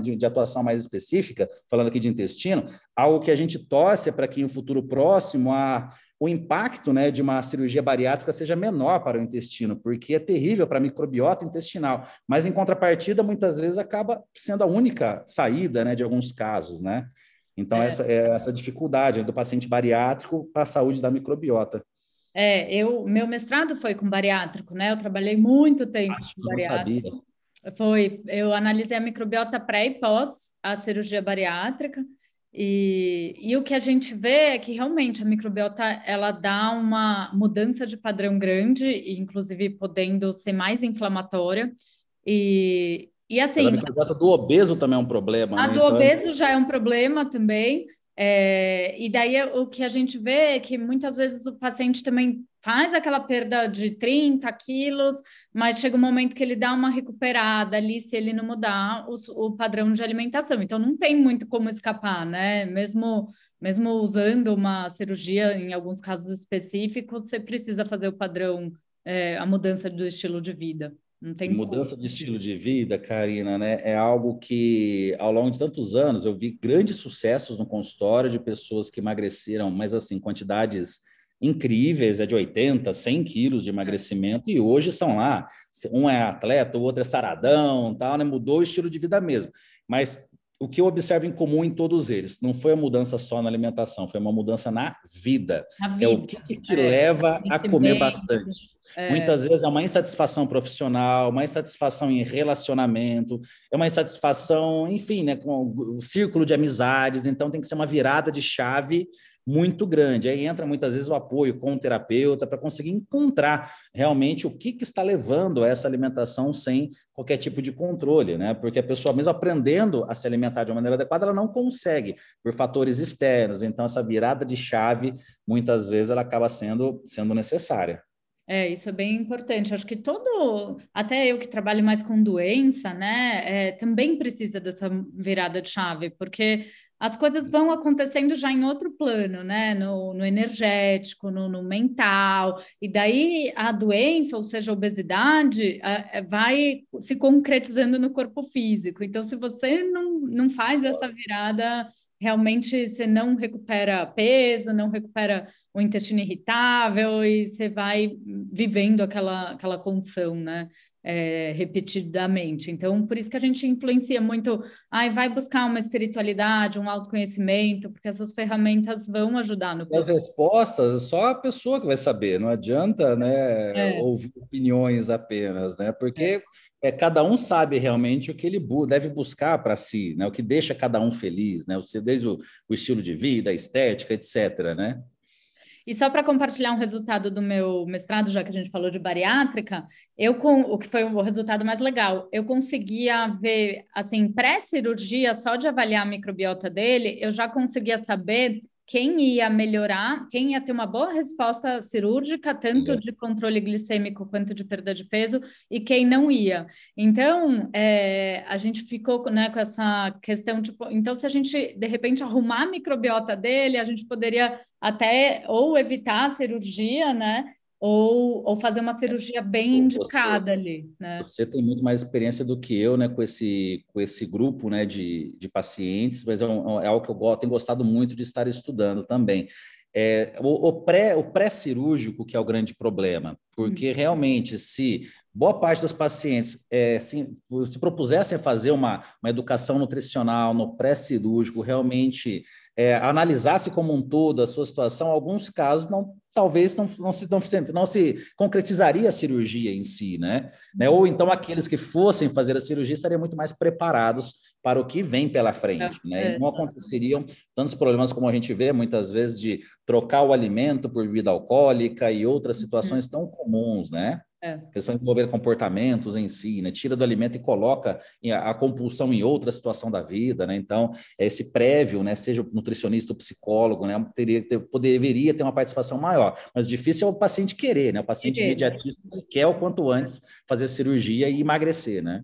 de, atuação mais específica, falando aqui de intestino, algo que a gente torce para que em um futuro próximo a o impacto né, de uma cirurgia bariátrica seja menor para o intestino, porque é terrível para a microbiota intestinal, mas em contrapartida, muitas vezes acaba sendo a única saída né, de alguns casos, né? Então, é. essa é essa dificuldade do paciente bariátrico para a saúde da microbiota. É, eu, meu mestrado foi com bariátrico, né? Eu trabalhei muito tempo Acho com bariátrico. Não sabia. Foi, eu analisei a microbiota pré e pós a cirurgia bariátrica. E, e, o que a gente vê é que realmente a microbiota ela dá uma mudança de padrão grande, inclusive podendo ser mais inflamatória. E, e assim. Mas a microbiota do obeso também é um problema. A né? do então... obeso já é um problema também. É, e daí o que a gente vê é que muitas vezes o paciente também faz aquela perda de 30 quilos, mas chega um momento que ele dá uma recuperada ali se ele não mudar o, o padrão de alimentação. Então não tem muito como escapar, né? Mesmo, mesmo usando uma cirurgia, em alguns casos específicos, você precisa fazer o padrão, é, a mudança do estilo de vida. Mudança como. de estilo de vida, Karina, né? É algo que, ao longo de tantos anos, eu vi grandes sucessos no consultório de pessoas que emagreceram, mas assim, quantidades incríveis, é de 80, 100 quilos de emagrecimento, e hoje são lá, um é atleta, o outro é saradão, tal, né? Mudou o estilo de vida mesmo. Mas o que eu observo em comum em todos eles não foi a mudança só na alimentação, foi uma mudança na vida. vida. É o que, que te é, leva a comer bastante. É. Muitas vezes é uma insatisfação profissional, uma insatisfação em relacionamento, é uma insatisfação, enfim, né, com o círculo de amizades. Então tem que ser uma virada de chave muito grande. Aí entra muitas vezes o apoio com o terapeuta para conseguir encontrar realmente o que, que está levando a essa alimentação sem qualquer tipo de controle, né? Porque a pessoa, mesmo aprendendo a se alimentar de uma maneira adequada, ela não consegue por fatores externos. Então, essa virada de chave, muitas vezes, ela acaba sendo, sendo necessária. É, isso é bem importante. Acho que todo, até eu que trabalho mais com doença, né, é, também precisa dessa virada de chave, porque as coisas vão acontecendo já em outro plano, né? No, no energético, no, no, mental, e daí a doença, ou seja, a obesidade, a, a, vai se concretizando no corpo físico. Então, se você não, não faz essa virada, realmente você não recupera peso, não recupera o intestino irritável e você vai vivendo aquela, aquela condição, né? É, repetidamente. Então, por isso que a gente influencia muito, ai, vai buscar uma espiritualidade, um autoconhecimento, porque essas ferramentas vão ajudar no processo. As respostas, só a pessoa que vai saber, não adianta, né, é. ouvir opiniões apenas, né? Porque é. é cada um sabe realmente o que ele bu deve buscar para si, né? O que deixa cada um feliz, né? Desde o, o estilo de vida, a estética, etc, né? E só para compartilhar um resultado do meu mestrado, já que a gente falou de bariátrica, eu com o que foi o resultado mais legal, eu conseguia ver assim, pré-cirurgia, só de avaliar a microbiota dele, eu já conseguia saber quem ia melhorar, quem ia ter uma boa resposta cirúrgica, tanto de controle glicêmico quanto de perda de peso, e quem não ia. Então, é, a gente ficou né, com essa questão, tipo, então, se a gente, de repente, arrumar a microbiota dele, a gente poderia até ou evitar a cirurgia, né? Ou, ou fazer uma cirurgia bem indicada você, ali, né? Você tem muito mais experiência do que eu, né, com esse, com esse grupo, né, de, de pacientes, mas é, um, é algo que eu gosto, tenho gostado muito de estar estudando também. É, o, o, pré, o pré-cirúrgico que é o grande problema, porque hum. realmente se boa parte das pacientes é, se, se propusessem a fazer uma, uma educação nutricional no pré-cirúrgico, realmente é, analisasse como um todo a sua situação, alguns casos não talvez não, não, se, não, não se concretizaria a cirurgia em si, né? né? Ou então aqueles que fossem fazer a cirurgia estariam muito mais preparados para o que vem pela frente, é, né? É. Não aconteceriam tantos problemas como a gente vê muitas vezes de trocar o alimento por bebida alcoólica e outras situações uhum. tão comuns, né? É. Questões envolver comportamentos em si, né? Tira do alimento e coloca a compulsão em outra situação da vida, né? Então, esse prévio, né? Seja o nutricionista ou psicólogo, né? Teria, ter, deveria ter uma participação maior. Mas difícil é o paciente querer, né? O paciente imediatista quer o quanto antes fazer cirurgia e emagrecer, né?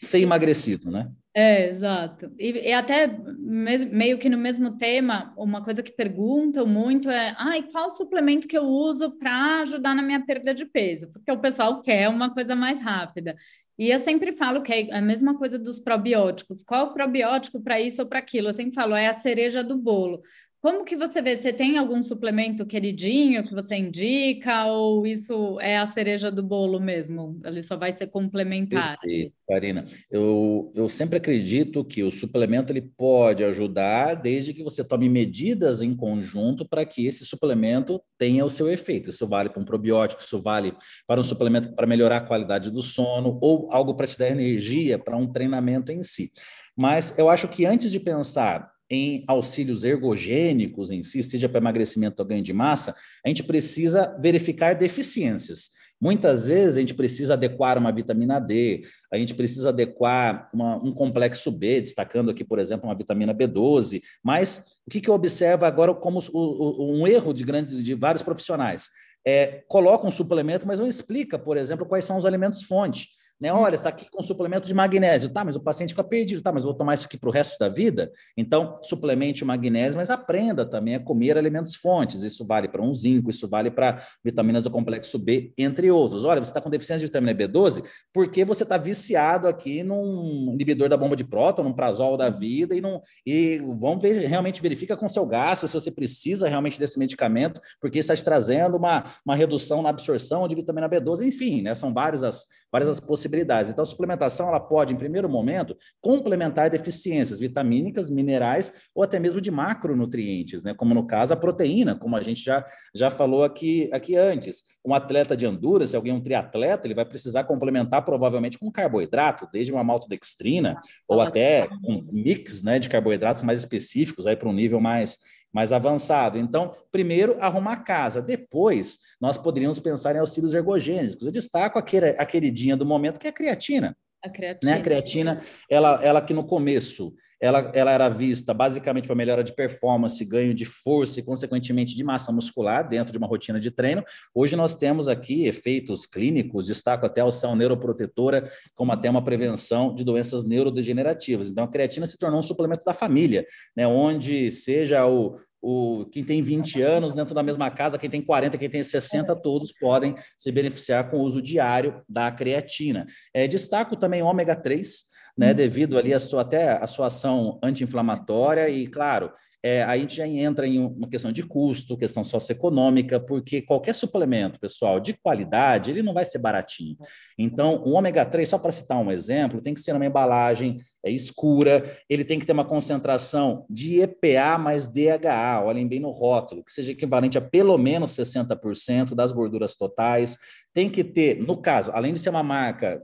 Ser emagrecido, né? É, exato. E, e até meio que no mesmo tema, uma coisa que perguntam muito é: ai, qual suplemento que eu uso para ajudar na minha perda de peso? Porque o pessoal quer uma coisa mais rápida. E eu sempre falo que é a mesma coisa dos probióticos. Qual probiótico para isso ou para aquilo? Eu sempre falo, é a cereja do bolo. Como que você vê? Você tem algum suplemento queridinho que você indica ou isso é a cereja do bolo mesmo? Ele só vai ser complementar? Perfeito, Karina. Eu, eu sempre acredito que o suplemento ele pode ajudar desde que você tome medidas em conjunto para que esse suplemento tenha o seu efeito. Isso vale para um probiótico, isso vale para um suplemento para melhorar a qualidade do sono ou algo para te dar energia para um treinamento em si. Mas eu acho que antes de pensar em auxílios ergogênicos em si, seja para emagrecimento ou ganho de massa, a gente precisa verificar deficiências. Muitas vezes a gente precisa adequar uma vitamina D, a gente precisa adequar uma, um complexo B, destacando aqui, por exemplo, uma vitamina B12. Mas o que, que eu observo agora como o, o, um erro de, grandes, de vários profissionais? É, coloca um suplemento, mas não explica, por exemplo, quais são os alimentos fonte. Né? Olha, está aqui com suplemento de magnésio. Tá, mas o paciente fica perdido. Tá, mas vou tomar isso aqui para o resto da vida? Então, suplemente o magnésio, mas aprenda também a comer alimentos fontes. Isso vale para um zinco, isso vale para vitaminas do complexo B, entre outros. Olha, você está com deficiência de vitamina B12 porque você está viciado aqui num inibidor da bomba de próton, num prazol da vida, e, não, e vamos ver, realmente verifica com seu gasto se você precisa realmente desse medicamento, porque está te trazendo uma, uma redução na absorção de vitamina B12. Enfim, né? São várias as, várias as possibilidades possibilidades. Então, a suplementação ela pode, em primeiro momento, complementar deficiências vitamínicas, minerais ou até mesmo de macronutrientes, né? como no caso a proteína, como a gente já, já falou aqui, aqui antes. Um atleta de endurance, alguém um triatleta, ele vai precisar complementar provavelmente com carboidrato, desde uma maltodextrina ou até um mix né, de carboidratos mais específicos para um nível mais mais avançado. Então, primeiro, arrumar a casa. Depois, nós poderíamos pensar em auxílios ergogênicos. Eu destaco aquele, a queridinha do momento, que é a creatina. A creatina. Né? A creatina, ela, ela que no começo ela, ela era vista basicamente para melhora de performance, ganho de força e, consequentemente, de massa muscular dentro de uma rotina de treino. Hoje nós temos aqui efeitos clínicos, destaco até a ação neuroprotetora, como até uma prevenção de doenças neurodegenerativas. Então, a creatina se tornou um suplemento da família, né, onde seja o, o, quem tem 20 anos dentro da mesma casa, quem tem 40, quem tem 60, todos podem se beneficiar com o uso diário da creatina. É, destaco também ômega 3, né, devido ali a sua, até a sua ação anti-inflamatória e, claro, é, a gente já entra em uma questão de custo, questão socioeconômica, porque qualquer suplemento, pessoal, de qualidade, ele não vai ser baratinho. Então, o ômega 3, só para citar um exemplo, tem que ser numa embalagem é, escura, ele tem que ter uma concentração de EPA mais DHA, olhem bem no rótulo, que seja equivalente a pelo menos 60% das gorduras totais. Tem que ter, no caso, além de ser uma marca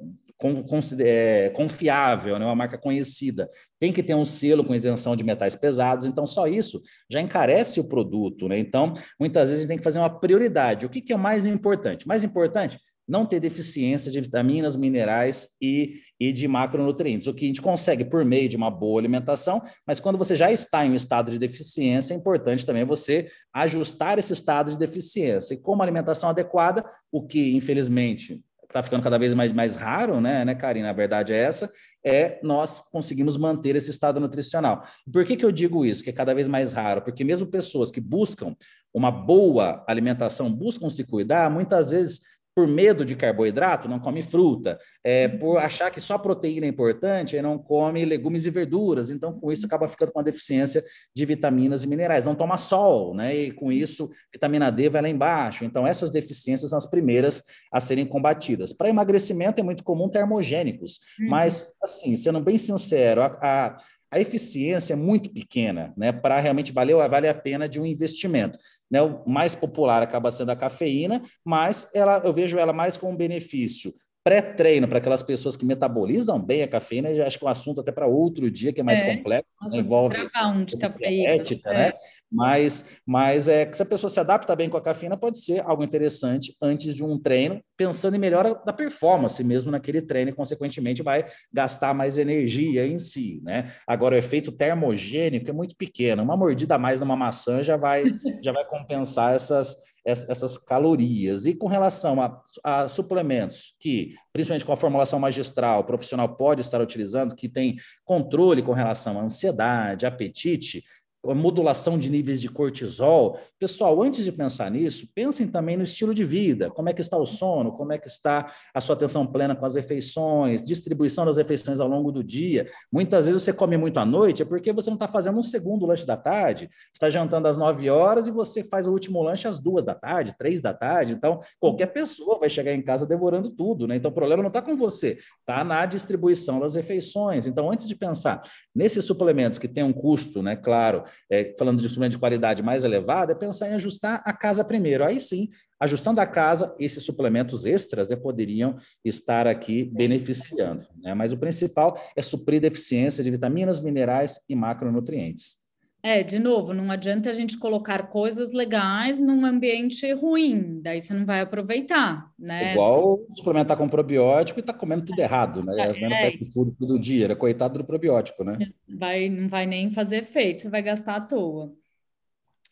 é, confiável, né, uma marca conhecida, tem que ter um selo com isenção de metais pesados, então só isso já encarece o produto. Né? Então, muitas vezes a gente tem que fazer uma prioridade. O que, que é mais importante? Mais importante, não ter deficiência de vitaminas, minerais e, e de macronutrientes, o que a gente consegue por meio de uma boa alimentação, mas quando você já está em um estado de deficiência, é importante também você ajustar esse estado de deficiência. E com uma alimentação adequada, o que, infelizmente, está ficando cada vez mais, mais raro, né, né, Karina? A verdade é essa, é nós conseguimos manter esse estado nutricional. Por que, que eu digo isso? Que é cada vez mais raro? Porque mesmo pessoas que buscam uma boa alimentação, buscam se cuidar, muitas vezes por medo de carboidrato, não come fruta, é, por achar que só proteína é importante, aí não come legumes e verduras, então com isso acaba ficando com uma deficiência de vitaminas e minerais, não toma sol, né? E com isso vitamina D vai lá embaixo. Então essas deficiências são as primeiras a serem combatidas. Para emagrecimento é muito comum termogênicos, uhum. mas assim, sendo bem sincero, a, a a eficiência é muito pequena, né, para realmente valer, vale a pena de um investimento. Né, o mais popular acaba sendo a cafeína, mas ela, eu vejo ela mais como um benefício pré-treino para aquelas pessoas que metabolizam bem a cafeína, eu acho que é um assunto até para outro dia que é mais é. complexo, Nossa, envolve um de cafeína, ética, é. né? Mas, mas é que se a pessoa se adapta bem com a cafeína, pode ser algo interessante antes de um treino, pensando em melhora da performance mesmo naquele treino, e consequentemente vai gastar mais energia em si, né? Agora, o efeito termogênico é muito pequeno, uma mordida a mais numa maçã já vai, já vai compensar essas, essas calorias. E com relação a, a, suplementos que, principalmente com a formulação magistral, o profissional pode estar utilizando, que tem controle com relação à ansiedade, apetite, a modulação de níveis de cortisol. Pessoal, antes de pensar nisso, pensem também no estilo de vida, como é que está o sono, como é que está a sua atenção plena com as refeições, distribuição das refeições ao longo do dia. Muitas vezes você come muito à noite, é porque você não está fazendo um segundo lanche da tarde, está jantando às 9 horas e você faz o último lanche às duas da tarde, três da tarde. Então, qualquer pessoa vai chegar em casa devorando tudo, né? Então, o problema não está com você, está na distribuição das refeições. Então, antes de pensar nesses suplementos que têm um custo, né, claro, é, falando de instrumento de qualidade mais elevada, é pensar em ajustar a casa primeiro. Aí sim, ajustando a casa, esses suplementos extras né, poderiam estar aqui beneficiando. Né? Mas o principal é suprir deficiência de vitaminas, minerais e macronutrientes. É, de novo, não adianta a gente colocar coisas legais num ambiente ruim, daí você não vai aproveitar, né? Igual suplementar com probiótico e tá comendo tudo errado, né? É, comendo é. fast food todo dia, era coitado do probiótico, né? Vai, não vai nem fazer efeito, você vai gastar à toa.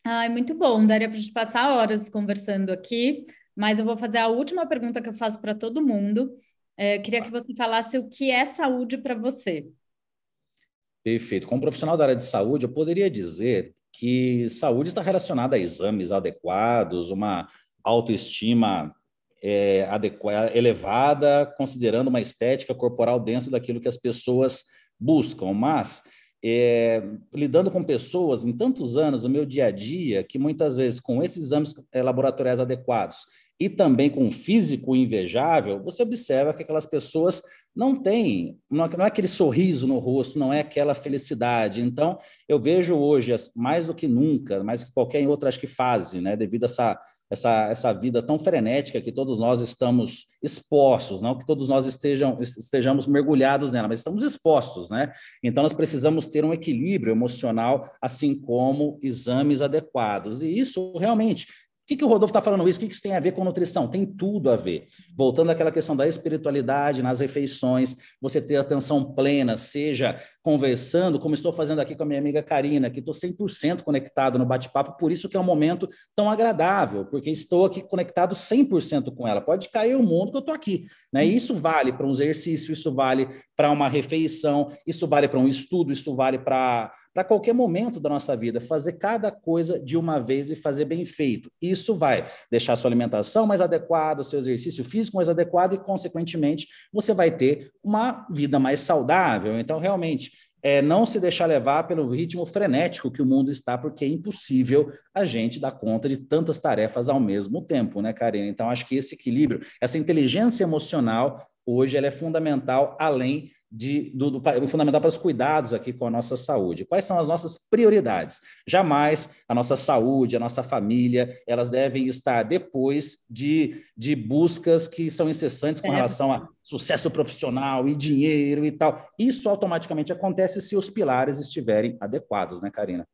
Ai, muito bom, daria para gente passar horas conversando aqui, mas eu vou fazer a última pergunta que eu faço para todo mundo. É, queria que você falasse o que é saúde para você. Perfeito. Como profissional da área de saúde, eu poderia dizer que saúde está relacionada a exames adequados, uma autoestima é, adequada, elevada, considerando uma estética corporal dentro daquilo que as pessoas buscam. Mas é, lidando com pessoas em tantos anos no meu dia a dia, que muitas vezes com esses exames é, laboratoriais adequados e também com um físico invejável, você observa que aquelas pessoas não têm, não é, aquele sorriso no rosto, não é aquela felicidade. Então, eu vejo hoje, mais do que nunca, mais do que qualquer outra acho que fase, né, devido a essa, essa, essa vida tão frenética que todos nós estamos expostos, não que todos nós estejam, estejamos mergulhados nela, mas estamos expostos, né? Então, nós precisamos ter um equilíbrio emocional, assim como exames adequados. E isso realmente o que, que o Rodolfo está falando isso? O que, que isso tem a ver com nutrição? Tem tudo a ver. Voltando àquela questão da espiritualidade nas refeições, você ter atenção plena, seja conversando, como estou fazendo aqui com a minha amiga Karina, que estou 100% conectado no bate-papo, por isso que é um momento tão agradável, porque estou aqui conectado 100% com ela. Pode cair o mundo que eu estou aqui. Né? E isso vale para um exercício, isso vale para uma refeição, isso vale para um estudo, isso vale para para qualquer momento da nossa vida, fazer cada coisa de uma vez e fazer bem feito. Isso vai deixar sua alimentação mais adequada, seu exercício físico mais adequado e, consequentemente, você vai ter uma vida mais saudável. Então, realmente, é não se deixar levar pelo ritmo frenético que o mundo está, porque é impossível a gente dar conta de tantas tarefas ao mesmo tempo, né, Karina? Então, acho que esse equilíbrio, essa inteligência emocional, hoje, ela é fundamental, além de, do, do, fundamental para os cuidados aqui com a nossa saúde. Quais são as nossas prioridades? Jamais a nossa saúde, a nossa família, elas devem estar depois de, de buscas que são incessantes com é. relação a sucesso profissional e dinheiro e tal. Isso automaticamente acontece se os pilares estiverem adequados, né, Karina?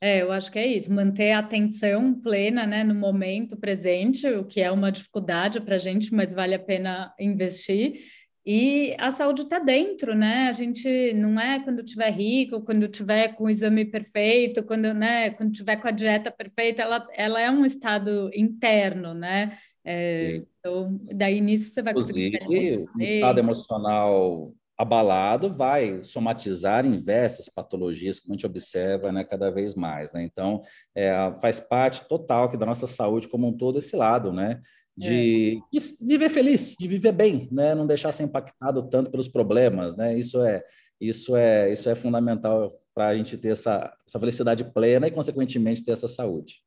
É, eu acho que é isso, manter a atenção plena né, no momento presente, o que é uma dificuldade para a gente, mas vale a pena investir e a saúde está dentro, né? A gente não é quando tiver rico, quando tiver com o exame perfeito, quando, né, quando tiver com a dieta perfeita, ela, ela é um estado interno, né? É, então, daí nisso você vai conseguir. Inclusive, um estado emocional abalado vai somatizar em diversas patologias que a gente observa né, cada vez mais. Né? Então, é, faz parte total que da nossa saúde como um todo esse lado, né? De, é. de, viver feliz, de viver bem, né? Não deixar ser impactado tanto pelos problemas, né? Isso é isso é isso é fundamental para a gente ter essa, essa felicidade plena e consequentemente ter essa saúde.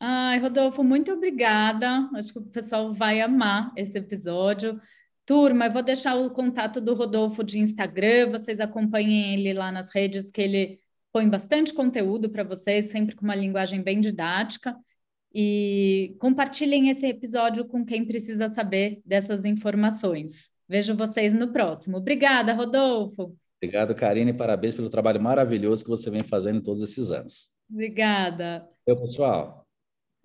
Ai, Rodolfo, muito obrigada. Acho que o pessoal vai amar esse episódio. Turma, eu vou deixar o contato do Rodolfo de Instagram, vocês acompanhem ele lá nas redes, que ele põe bastante conteúdo para vocês, sempre com uma linguagem bem didática e compartilhem esse episódio com quem precisa saber dessas informações. Vejo vocês no próximo. Obrigada, Rodolfo. Obrigado, Karine, parabéns pelo trabalho maravilhoso que você vem fazendo todos esses anos. Obrigada. Eu, pessoal.